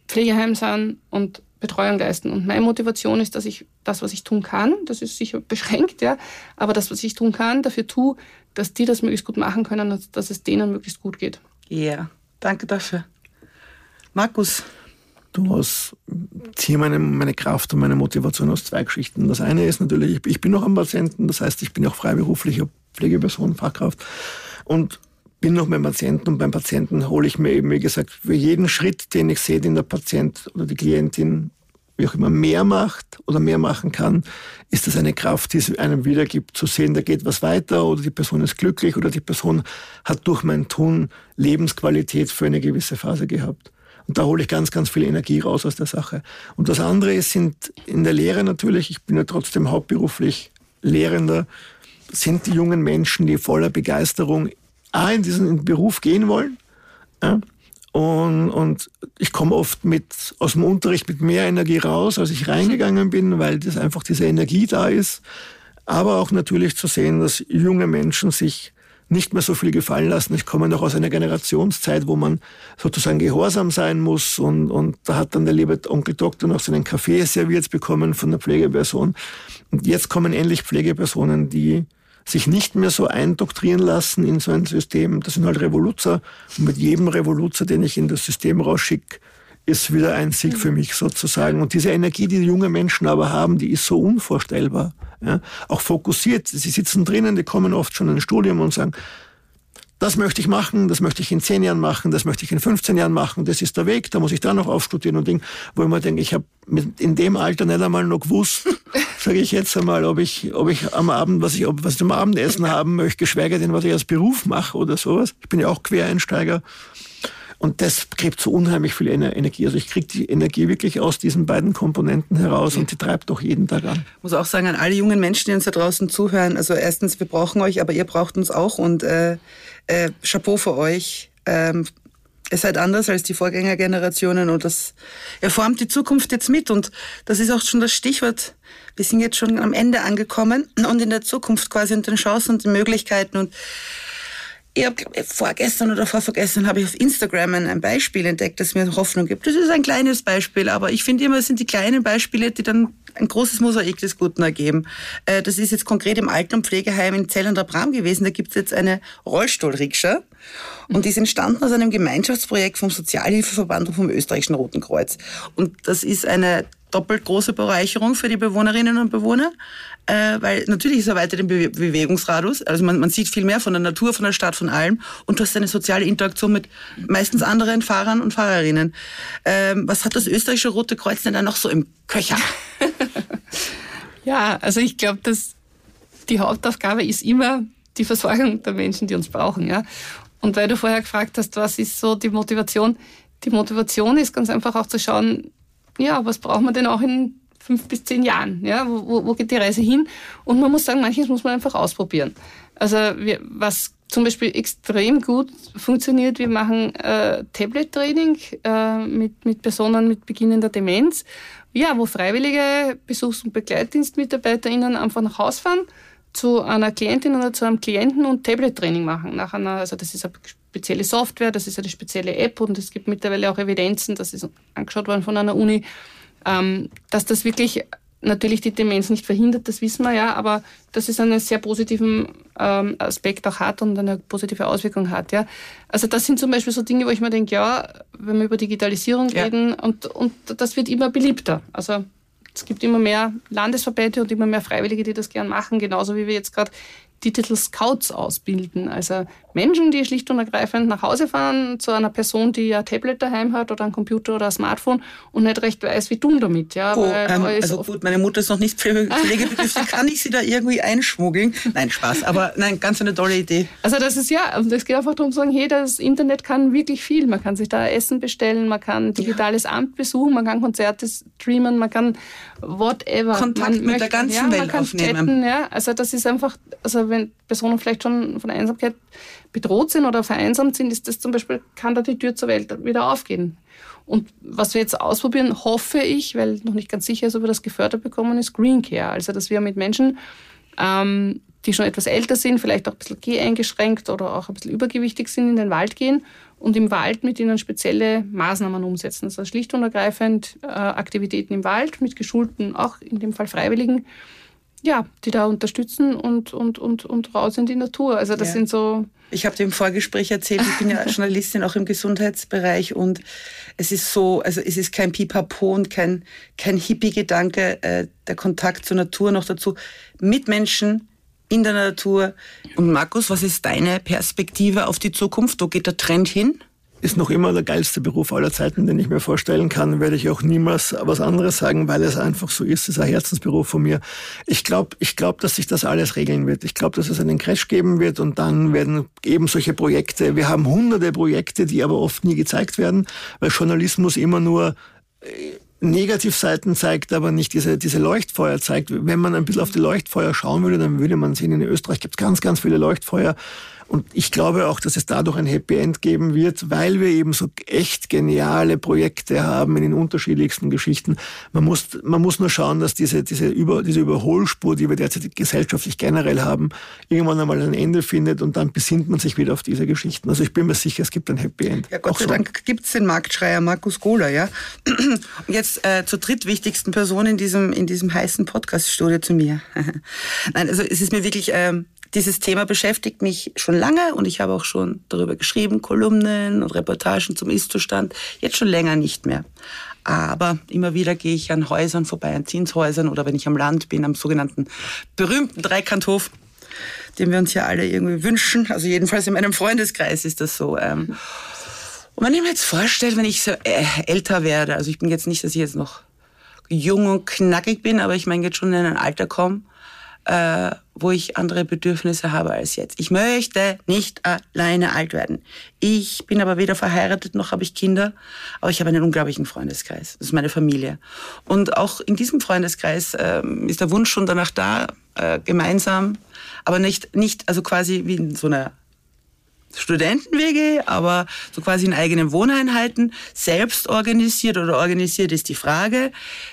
Pflegeheim sind und Betreuung leisten. Und meine Motivation ist, dass ich das, was ich tun kann, das ist sicher beschränkt, ja, aber das, was ich tun kann, dafür tue, dass die das möglichst gut machen können und dass es denen möglichst gut geht. Ja, danke dafür. Markus. Du hast, ziehe meine, meine Kraft und meine Motivation aus zwei Geschichten. Das eine ist natürlich, ich bin noch am Patienten, das heißt, ich bin auch freiberuflicher Pflegeperson, Fachkraft und bin noch beim Patienten und beim Patienten hole ich mir eben, wie gesagt, für jeden Schritt, den ich sehe, den der Patient oder die Klientin wie auch immer mehr macht oder mehr machen kann, ist das eine Kraft, die es einem wiedergibt, zu sehen, da geht was weiter oder die Person ist glücklich oder die Person hat durch mein Tun Lebensqualität für eine gewisse Phase gehabt. Und da hole ich ganz, ganz viel Energie raus aus der Sache. Und das andere ist, sind in der Lehre natürlich, ich bin ja trotzdem hauptberuflich Lehrender, sind die jungen Menschen, die voller Begeisterung A, in diesen Beruf gehen wollen, ja, und, und ich komme oft mit, aus dem Unterricht mit mehr Energie raus, als ich reingegangen bin, weil das einfach diese Energie da ist. Aber auch natürlich zu sehen, dass junge Menschen sich nicht mehr so viel gefallen lassen. Ich komme noch aus einer Generationszeit, wo man sozusagen gehorsam sein muss und, und da hat dann der liebe Onkel Doktor noch seinen Kaffee serviert bekommen von der Pflegeperson. Und jetzt kommen endlich Pflegepersonen, die sich nicht mehr so eindoktrieren lassen in so ein System. Das sind halt Revoluzer. Und mit jedem Revoluzer, den ich in das System rausschicke, ist wieder ein Sieg für mich sozusagen. Und diese Energie, die, die junge Menschen aber haben, die ist so unvorstellbar. Ja? Auch fokussiert. Sie sitzen drinnen, die kommen oft schon in ein Studium und sagen, das möchte ich machen, das möchte ich in zehn Jahren machen, das möchte ich in 15 Jahren machen, das ist der Weg, da muss ich da noch aufstudieren und Ding, wo ich mir denke, ich habe in dem Alter nicht einmal noch gewusst, sage ich jetzt einmal, ob ich, ob ich am Abend, was ich, ob, was ich zum Abendessen haben möchte, geschweige denn, was ich als Beruf mache oder sowas. Ich bin ja auch Quereinsteiger. Und das kriegt so unheimlich viel Energie. Also ich kriege die Energie wirklich aus diesen beiden Komponenten heraus und die treibt doch jeden Tag an. Ich muss auch sagen, an alle jungen Menschen, die uns da draußen zuhören, also erstens, wir brauchen euch, aber ihr braucht uns auch und äh, äh, Chapeau für euch. Ähm, ihr seid anders als die Vorgängergenerationen und das ihr formt die Zukunft jetzt mit und das ist auch schon das Stichwort. Wir sind jetzt schon am Ende angekommen und in der Zukunft quasi und den Chancen und den Möglichkeiten und ich habe vorgestern oder vorvergestern habe ich auf Instagram ein Beispiel entdeckt, das mir Hoffnung gibt. Das ist ein kleines Beispiel, aber ich finde immer, es sind die kleinen Beispiele, die dann ein großes Mosaik des Guten ergeben. Äh, das ist jetzt konkret im Alten- und Pflegeheim in Zell und der Bram gewesen. Da gibt es jetzt eine Rollstuhlrikscha und die ist entstanden aus einem Gemeinschaftsprojekt vom Sozialhilfeverband und vom Österreichischen Roten Kreuz. Und das ist eine doppelt große Bereicherung für die Bewohnerinnen und Bewohner, äh, weil natürlich ist er weiter den Be Bewegungsradius, also man, man sieht viel mehr von der Natur, von der Stadt, von allem und du hast eine soziale Interaktion mit meistens anderen Fahrern und Fahrerinnen. Ähm, was hat das österreichische Rote Kreuz denn da noch so im Köcher? ja, also ich glaube, dass die Hauptaufgabe ist immer die Versorgung der Menschen, die uns brauchen. Ja? Und weil du vorher gefragt hast, was ist so die Motivation? Die Motivation ist ganz einfach auch zu schauen, ja, was braucht man denn auch in fünf bis zehn Jahren? Ja, wo, wo geht die Reise hin? Und man muss sagen, manches muss man einfach ausprobieren. Also wir, was zum Beispiel extrem gut funktioniert, wir machen äh, Tablet-Training äh, mit, mit Personen mit beginnender Demenz, ja, wo freiwillige Besuchs- und BegleitdienstmitarbeiterInnen einfach nach Hause fahren, zu einer Klientin oder zu einem Klienten und Tablet-Training machen. Nach einer, also das ist eine spezielle Software, das ist eine spezielle App und es gibt mittlerweile auch Evidenzen, das ist angeschaut worden von einer Uni, ähm, dass das wirklich natürlich die Demenz nicht verhindert, das wissen wir ja, aber dass es einen sehr positiven ähm, Aspekt auch hat und eine positive Auswirkung hat. Ja. Also das sind zum Beispiel so Dinge, wo ich mir denke, ja, wenn wir über Digitalisierung ja. reden und, und das wird immer beliebter. Also es gibt immer mehr Landesverbände und immer mehr Freiwillige, die das gern machen, genauso wie wir jetzt gerade Digital Scouts ausbilden. Also Menschen, die schlicht und ergreifend nach Hause fahren zu einer Person, die ein Tablet daheim hat oder ein Computer oder ein Smartphone und nicht recht weiß, wie tun damit. Ja, oh, ähm, also gut, meine Mutter ist noch nicht pflegebedürftig, kann ich sie da irgendwie einschmuggeln? Nein, Spaß, aber nein, ganz eine tolle Idee. Also das ist ja, das geht einfach darum zu sagen, hey, das Internet kann wirklich viel. Man kann sich da Essen bestellen, man kann digitales. Amt besuchen, man kann Konzerte streamen, man kann whatever. Kontakt mit möchte, der ganzen ja, Welt aufnehmen. Chatten, ja. Also das ist einfach, also wenn Personen vielleicht schon von Einsamkeit bedroht sind oder vereinsamt sind, ist das zum Beispiel, kann da die Tür zur Welt wieder aufgehen. Und was wir jetzt ausprobieren, hoffe ich, weil noch nicht ganz sicher ist, ob wir das gefördert bekommen, ist Green Care. Also, dass wir mit Menschen, ähm, die schon etwas älter sind, vielleicht auch ein bisschen geh eingeschränkt oder auch ein bisschen übergewichtig sind, in den Wald gehen und im Wald mit ihnen spezielle Maßnahmen umsetzen. Also schlicht und ergreifend äh, Aktivitäten im Wald mit geschulten, auch in dem Fall Freiwilligen, ja, die da unterstützen und, und, und, und raus in die Natur. Also das ja. sind so. Ich habe dir im Vorgespräch erzählt, ich bin ja Journalistin auch im Gesundheitsbereich und es ist so, also es ist kein Pipapo und kein, kein Hippie-Gedanke, äh, der Kontakt zur Natur noch dazu, mit Menschen in der Natur. Und Markus, was ist deine Perspektive auf die Zukunft? Wo geht der Trend hin? Ist noch immer der geilste Beruf aller Zeiten, den ich mir vorstellen kann. Werde ich auch niemals was anderes sagen, weil es einfach so ist. Es ist ein Herzensberuf von mir. Ich glaube, ich glaube, dass sich das alles regeln wird. Ich glaube, dass es einen Crash geben wird und dann werden eben solche Projekte. Wir haben hunderte Projekte, die aber oft nie gezeigt werden, weil Journalismus immer nur äh, Negativseiten zeigt, aber nicht diese, diese Leuchtfeuer zeigt. Wenn man ein bisschen auf die Leuchtfeuer schauen würde, dann würde man sehen, in Österreich gibt es ganz, ganz viele Leuchtfeuer. Und ich glaube auch, dass es dadurch ein Happy End geben wird, weil wir eben so echt geniale Projekte haben in den unterschiedlichsten Geschichten. Man muss, man muss nur schauen, dass diese, diese, Über, diese Überholspur, die wir derzeit gesellschaftlich generell haben, irgendwann einmal ein Ende findet und dann besinnt man sich wieder auf diese Geschichten. Also ich bin mir sicher, es gibt ein Happy End. Ja, Gott sei schon. Dank gibt es den Marktschreier Markus Kohler, ja. Und jetzt äh, zur drittwichtigsten Person in diesem, in diesem heißen Podcast-Studio zu mir. Nein, also es ist mir wirklich... Ähm, Dieses Thema beschäftigt mich schon lange und ich habe auch schon darüber geschrieben, Kolumnen und Reportagen zum Ist-Zustand. Jetzt schon länger nicht mehr. Aber immer wieder gehe ich an Häusern vorbei, an Zinshäusern oder wenn ich am Land bin, am sogenannten berühmten Dreikanthof, den wir uns ja alle irgendwie wünschen. Also jedenfalls in meinem Freundeskreis ist das so. Ähm. Und wenn ich mir jetzt vorstelle, wenn ich so äh, älter werde, also ich bin jetzt nicht, dass ich jetzt noch jung und knackig bin, aber ich meine jetzt schon in ein Alter komme, äh, wo ich andere Bedürfnisse habe als jetzt. Ich möchte nicht alleine alt werden. Ich bin aber weder verheiratet noch habe ich Kinder, aber ich habe einen unglaublichen Freundeskreis. Das ist meine Familie. Und auch in diesem Freundeskreis äh, ist der Wunsch schon danach da, äh, gemeinsam, aber nicht, nicht also quasi wie in so einer Studentenwege, aber so quasi in eigenen Wohneinheiten, selbst organisiert oder organisiert ist die Frage,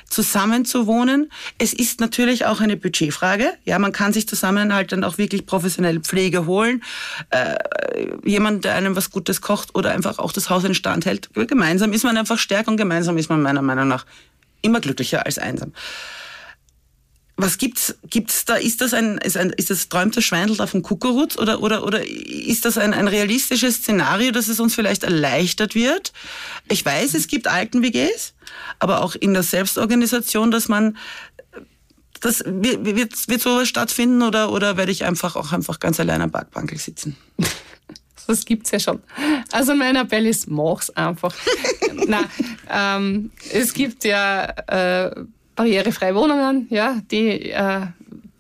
zusammen zu wohnen. Es ist natürlich auch eine Budgetfrage. Ja, man kann sich zusammen halt dann auch wirklich professionelle Pflege holen. Äh, jemand, der einem was Gutes kocht oder einfach auch das Haus in Stand hält. Gemeinsam ist man einfach stärker und gemeinsam ist man meiner Meinung nach immer glücklicher als einsam. Was gibt's, gibt's da, ist das ein, ist ein, ist das träumt Schweindel da vom Kuckerutz oder, oder, oder ist das ein, ein realistisches Szenario, dass es uns vielleicht erleichtert wird? Ich weiß, es gibt alten WGs, aber auch in der Selbstorganisation, dass man, das, wird, wird, sowas stattfinden oder, oder werde ich einfach auch einfach ganz allein am Parkbankel sitzen? Das gibt's ja schon. Also mein Appell ist, mach's einfach. Nein, ähm, es gibt ja äh, barrierefreie Wohnungen, ja, die äh,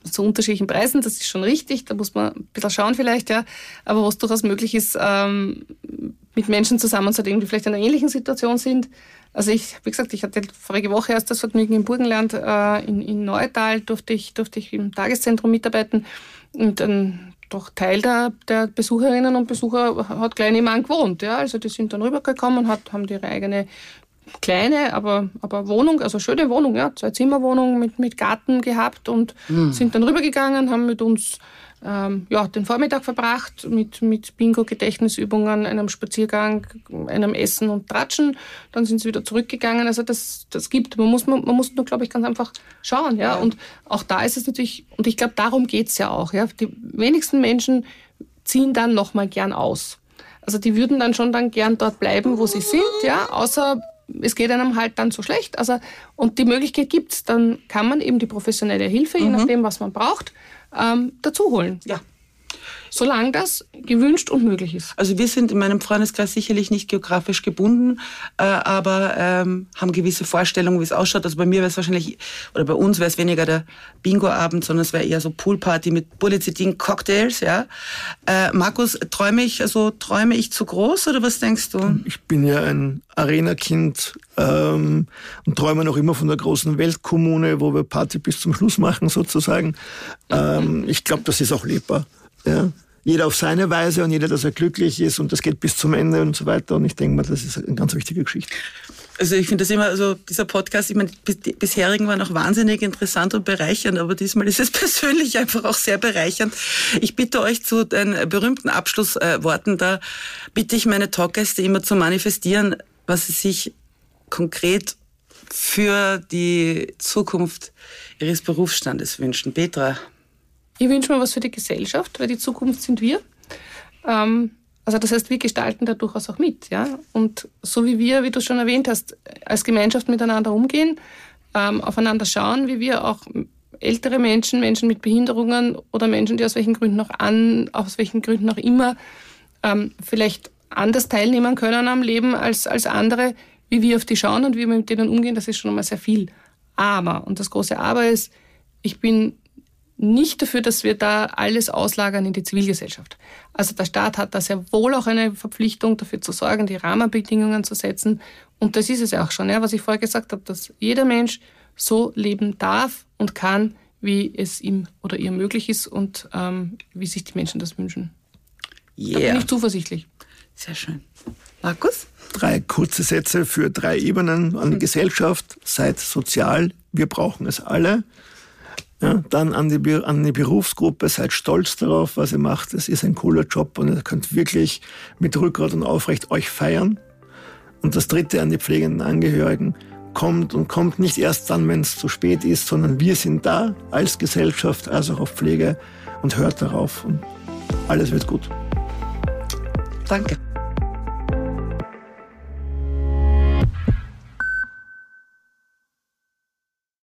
zu unterschiedlichen Preisen, das ist schon richtig, da muss man ein bisschen schauen vielleicht, ja. Aber was durchaus möglich ist, ähm, mit Menschen zusammen zu leben, die vielleicht in einer ähnlichen Situation sind. Also ich, wie gesagt, ich hatte vorige Woche erst das Vergnügen im Burgenland, äh, in, in Neutal durfte ich, durfte ich im Tageszentrum mitarbeiten und ein doch Teil der, der Besucherinnen und Besucher hat gleich nebenan gewohnt. Ja. Also die sind dann rübergekommen und hat, haben ihre eigene kleine, aber, aber Wohnung, also schöne Wohnung, ja, zwei Zimmerwohnung mit, mit Garten gehabt und mhm. sind dann rübergegangen, haben mit uns ähm, ja, den Vormittag verbracht mit, mit Bingo-Gedächtnisübungen, einem Spaziergang, einem Essen und Tratschen. Dann sind sie wieder zurückgegangen. Also das, das gibt. Man muss, man, man muss nur, glaube ich, ganz einfach schauen. Ja? ja. Und auch da ist es natürlich, und ich glaube, darum geht's ja auch. Ja? Die wenigsten Menschen ziehen dann nochmal gern aus. Also die würden dann schon dann gern dort bleiben, wo sie sind, ja, außer es geht einem halt dann so schlecht. Also, und die Möglichkeit gibt's, dann kann man eben die professionelle Hilfe, je mhm. nachdem, was man braucht, ähm, dazu holen. Ja solange das gewünscht und möglich ist. Also wir sind in meinem Freundeskreis sicherlich nicht geografisch gebunden, äh, aber ähm, haben gewisse Vorstellungen, wie es ausschaut. Also bei mir wäre es wahrscheinlich, oder bei uns wäre es weniger der Bingo-Abend, sondern es wäre eher so Poolparty mit Bullizidin-Cocktails. Ja? Äh, Markus, träume ich, also träume ich zu groß oder was denkst du? Ich bin ja ein Arena-Kind ähm, und träume noch immer von der großen Weltkommune, wo wir Party bis zum Schluss machen sozusagen. Ähm, ich glaube, das ist auch lebbar. Ja? Jeder auf seine Weise und jeder, dass er glücklich ist und das geht bis zum Ende und so weiter. Und ich denke mal, das ist eine ganz wichtige Geschichte. Also ich finde das immer, also dieser Podcast, ich meine, die bisherigen waren auch wahnsinnig interessant und bereichernd, aber diesmal ist es persönlich einfach auch sehr bereichernd. Ich bitte euch zu den berühmten Abschlussworten, da bitte ich meine Talkgäste immer zu manifestieren, was sie sich konkret für die Zukunft ihres Berufsstandes wünschen. Petra, ich wünsche mir was für die Gesellschaft, weil die Zukunft sind wir. Ähm, also das heißt, wir gestalten da durchaus auch mit. Ja? Und so wie wir, wie du schon erwähnt hast, als Gemeinschaft miteinander umgehen, ähm, aufeinander schauen, wie wir auch ältere Menschen, Menschen mit Behinderungen oder Menschen, die aus welchen Gründen auch an, aus welchen Gründen auch immer ähm, vielleicht anders teilnehmen können am Leben als, als andere, wie wir auf die schauen und wie wir mit denen umgehen, das ist schon einmal sehr viel. Aber, und das große Aber ist, ich bin nicht dafür, dass wir da alles auslagern in die Zivilgesellschaft. Also der Staat hat da sehr wohl auch eine Verpflichtung, dafür zu sorgen, die Rahmenbedingungen zu setzen. Und das ist es ja auch schon, ja, was ich vorher gesagt habe, dass jeder Mensch so leben darf und kann, wie es ihm oder ihr möglich ist und ähm, wie sich die Menschen das wünschen. Yeah. Da bin ich zuversichtlich. Sehr schön. Markus? Drei kurze Sätze für drei Ebenen an die mhm. Gesellschaft. Seid sozial, wir brauchen es alle. Ja, dann an die, an die Berufsgruppe, seid stolz darauf, was ihr macht. Es ist ein cooler Job und ihr könnt wirklich mit Rückgrat und Aufrecht euch feiern. Und das dritte an die pflegenden Angehörigen, kommt und kommt nicht erst dann, wenn es zu spät ist, sondern wir sind da als Gesellschaft, als auch auf Pflege und hört darauf und alles wird gut. Danke.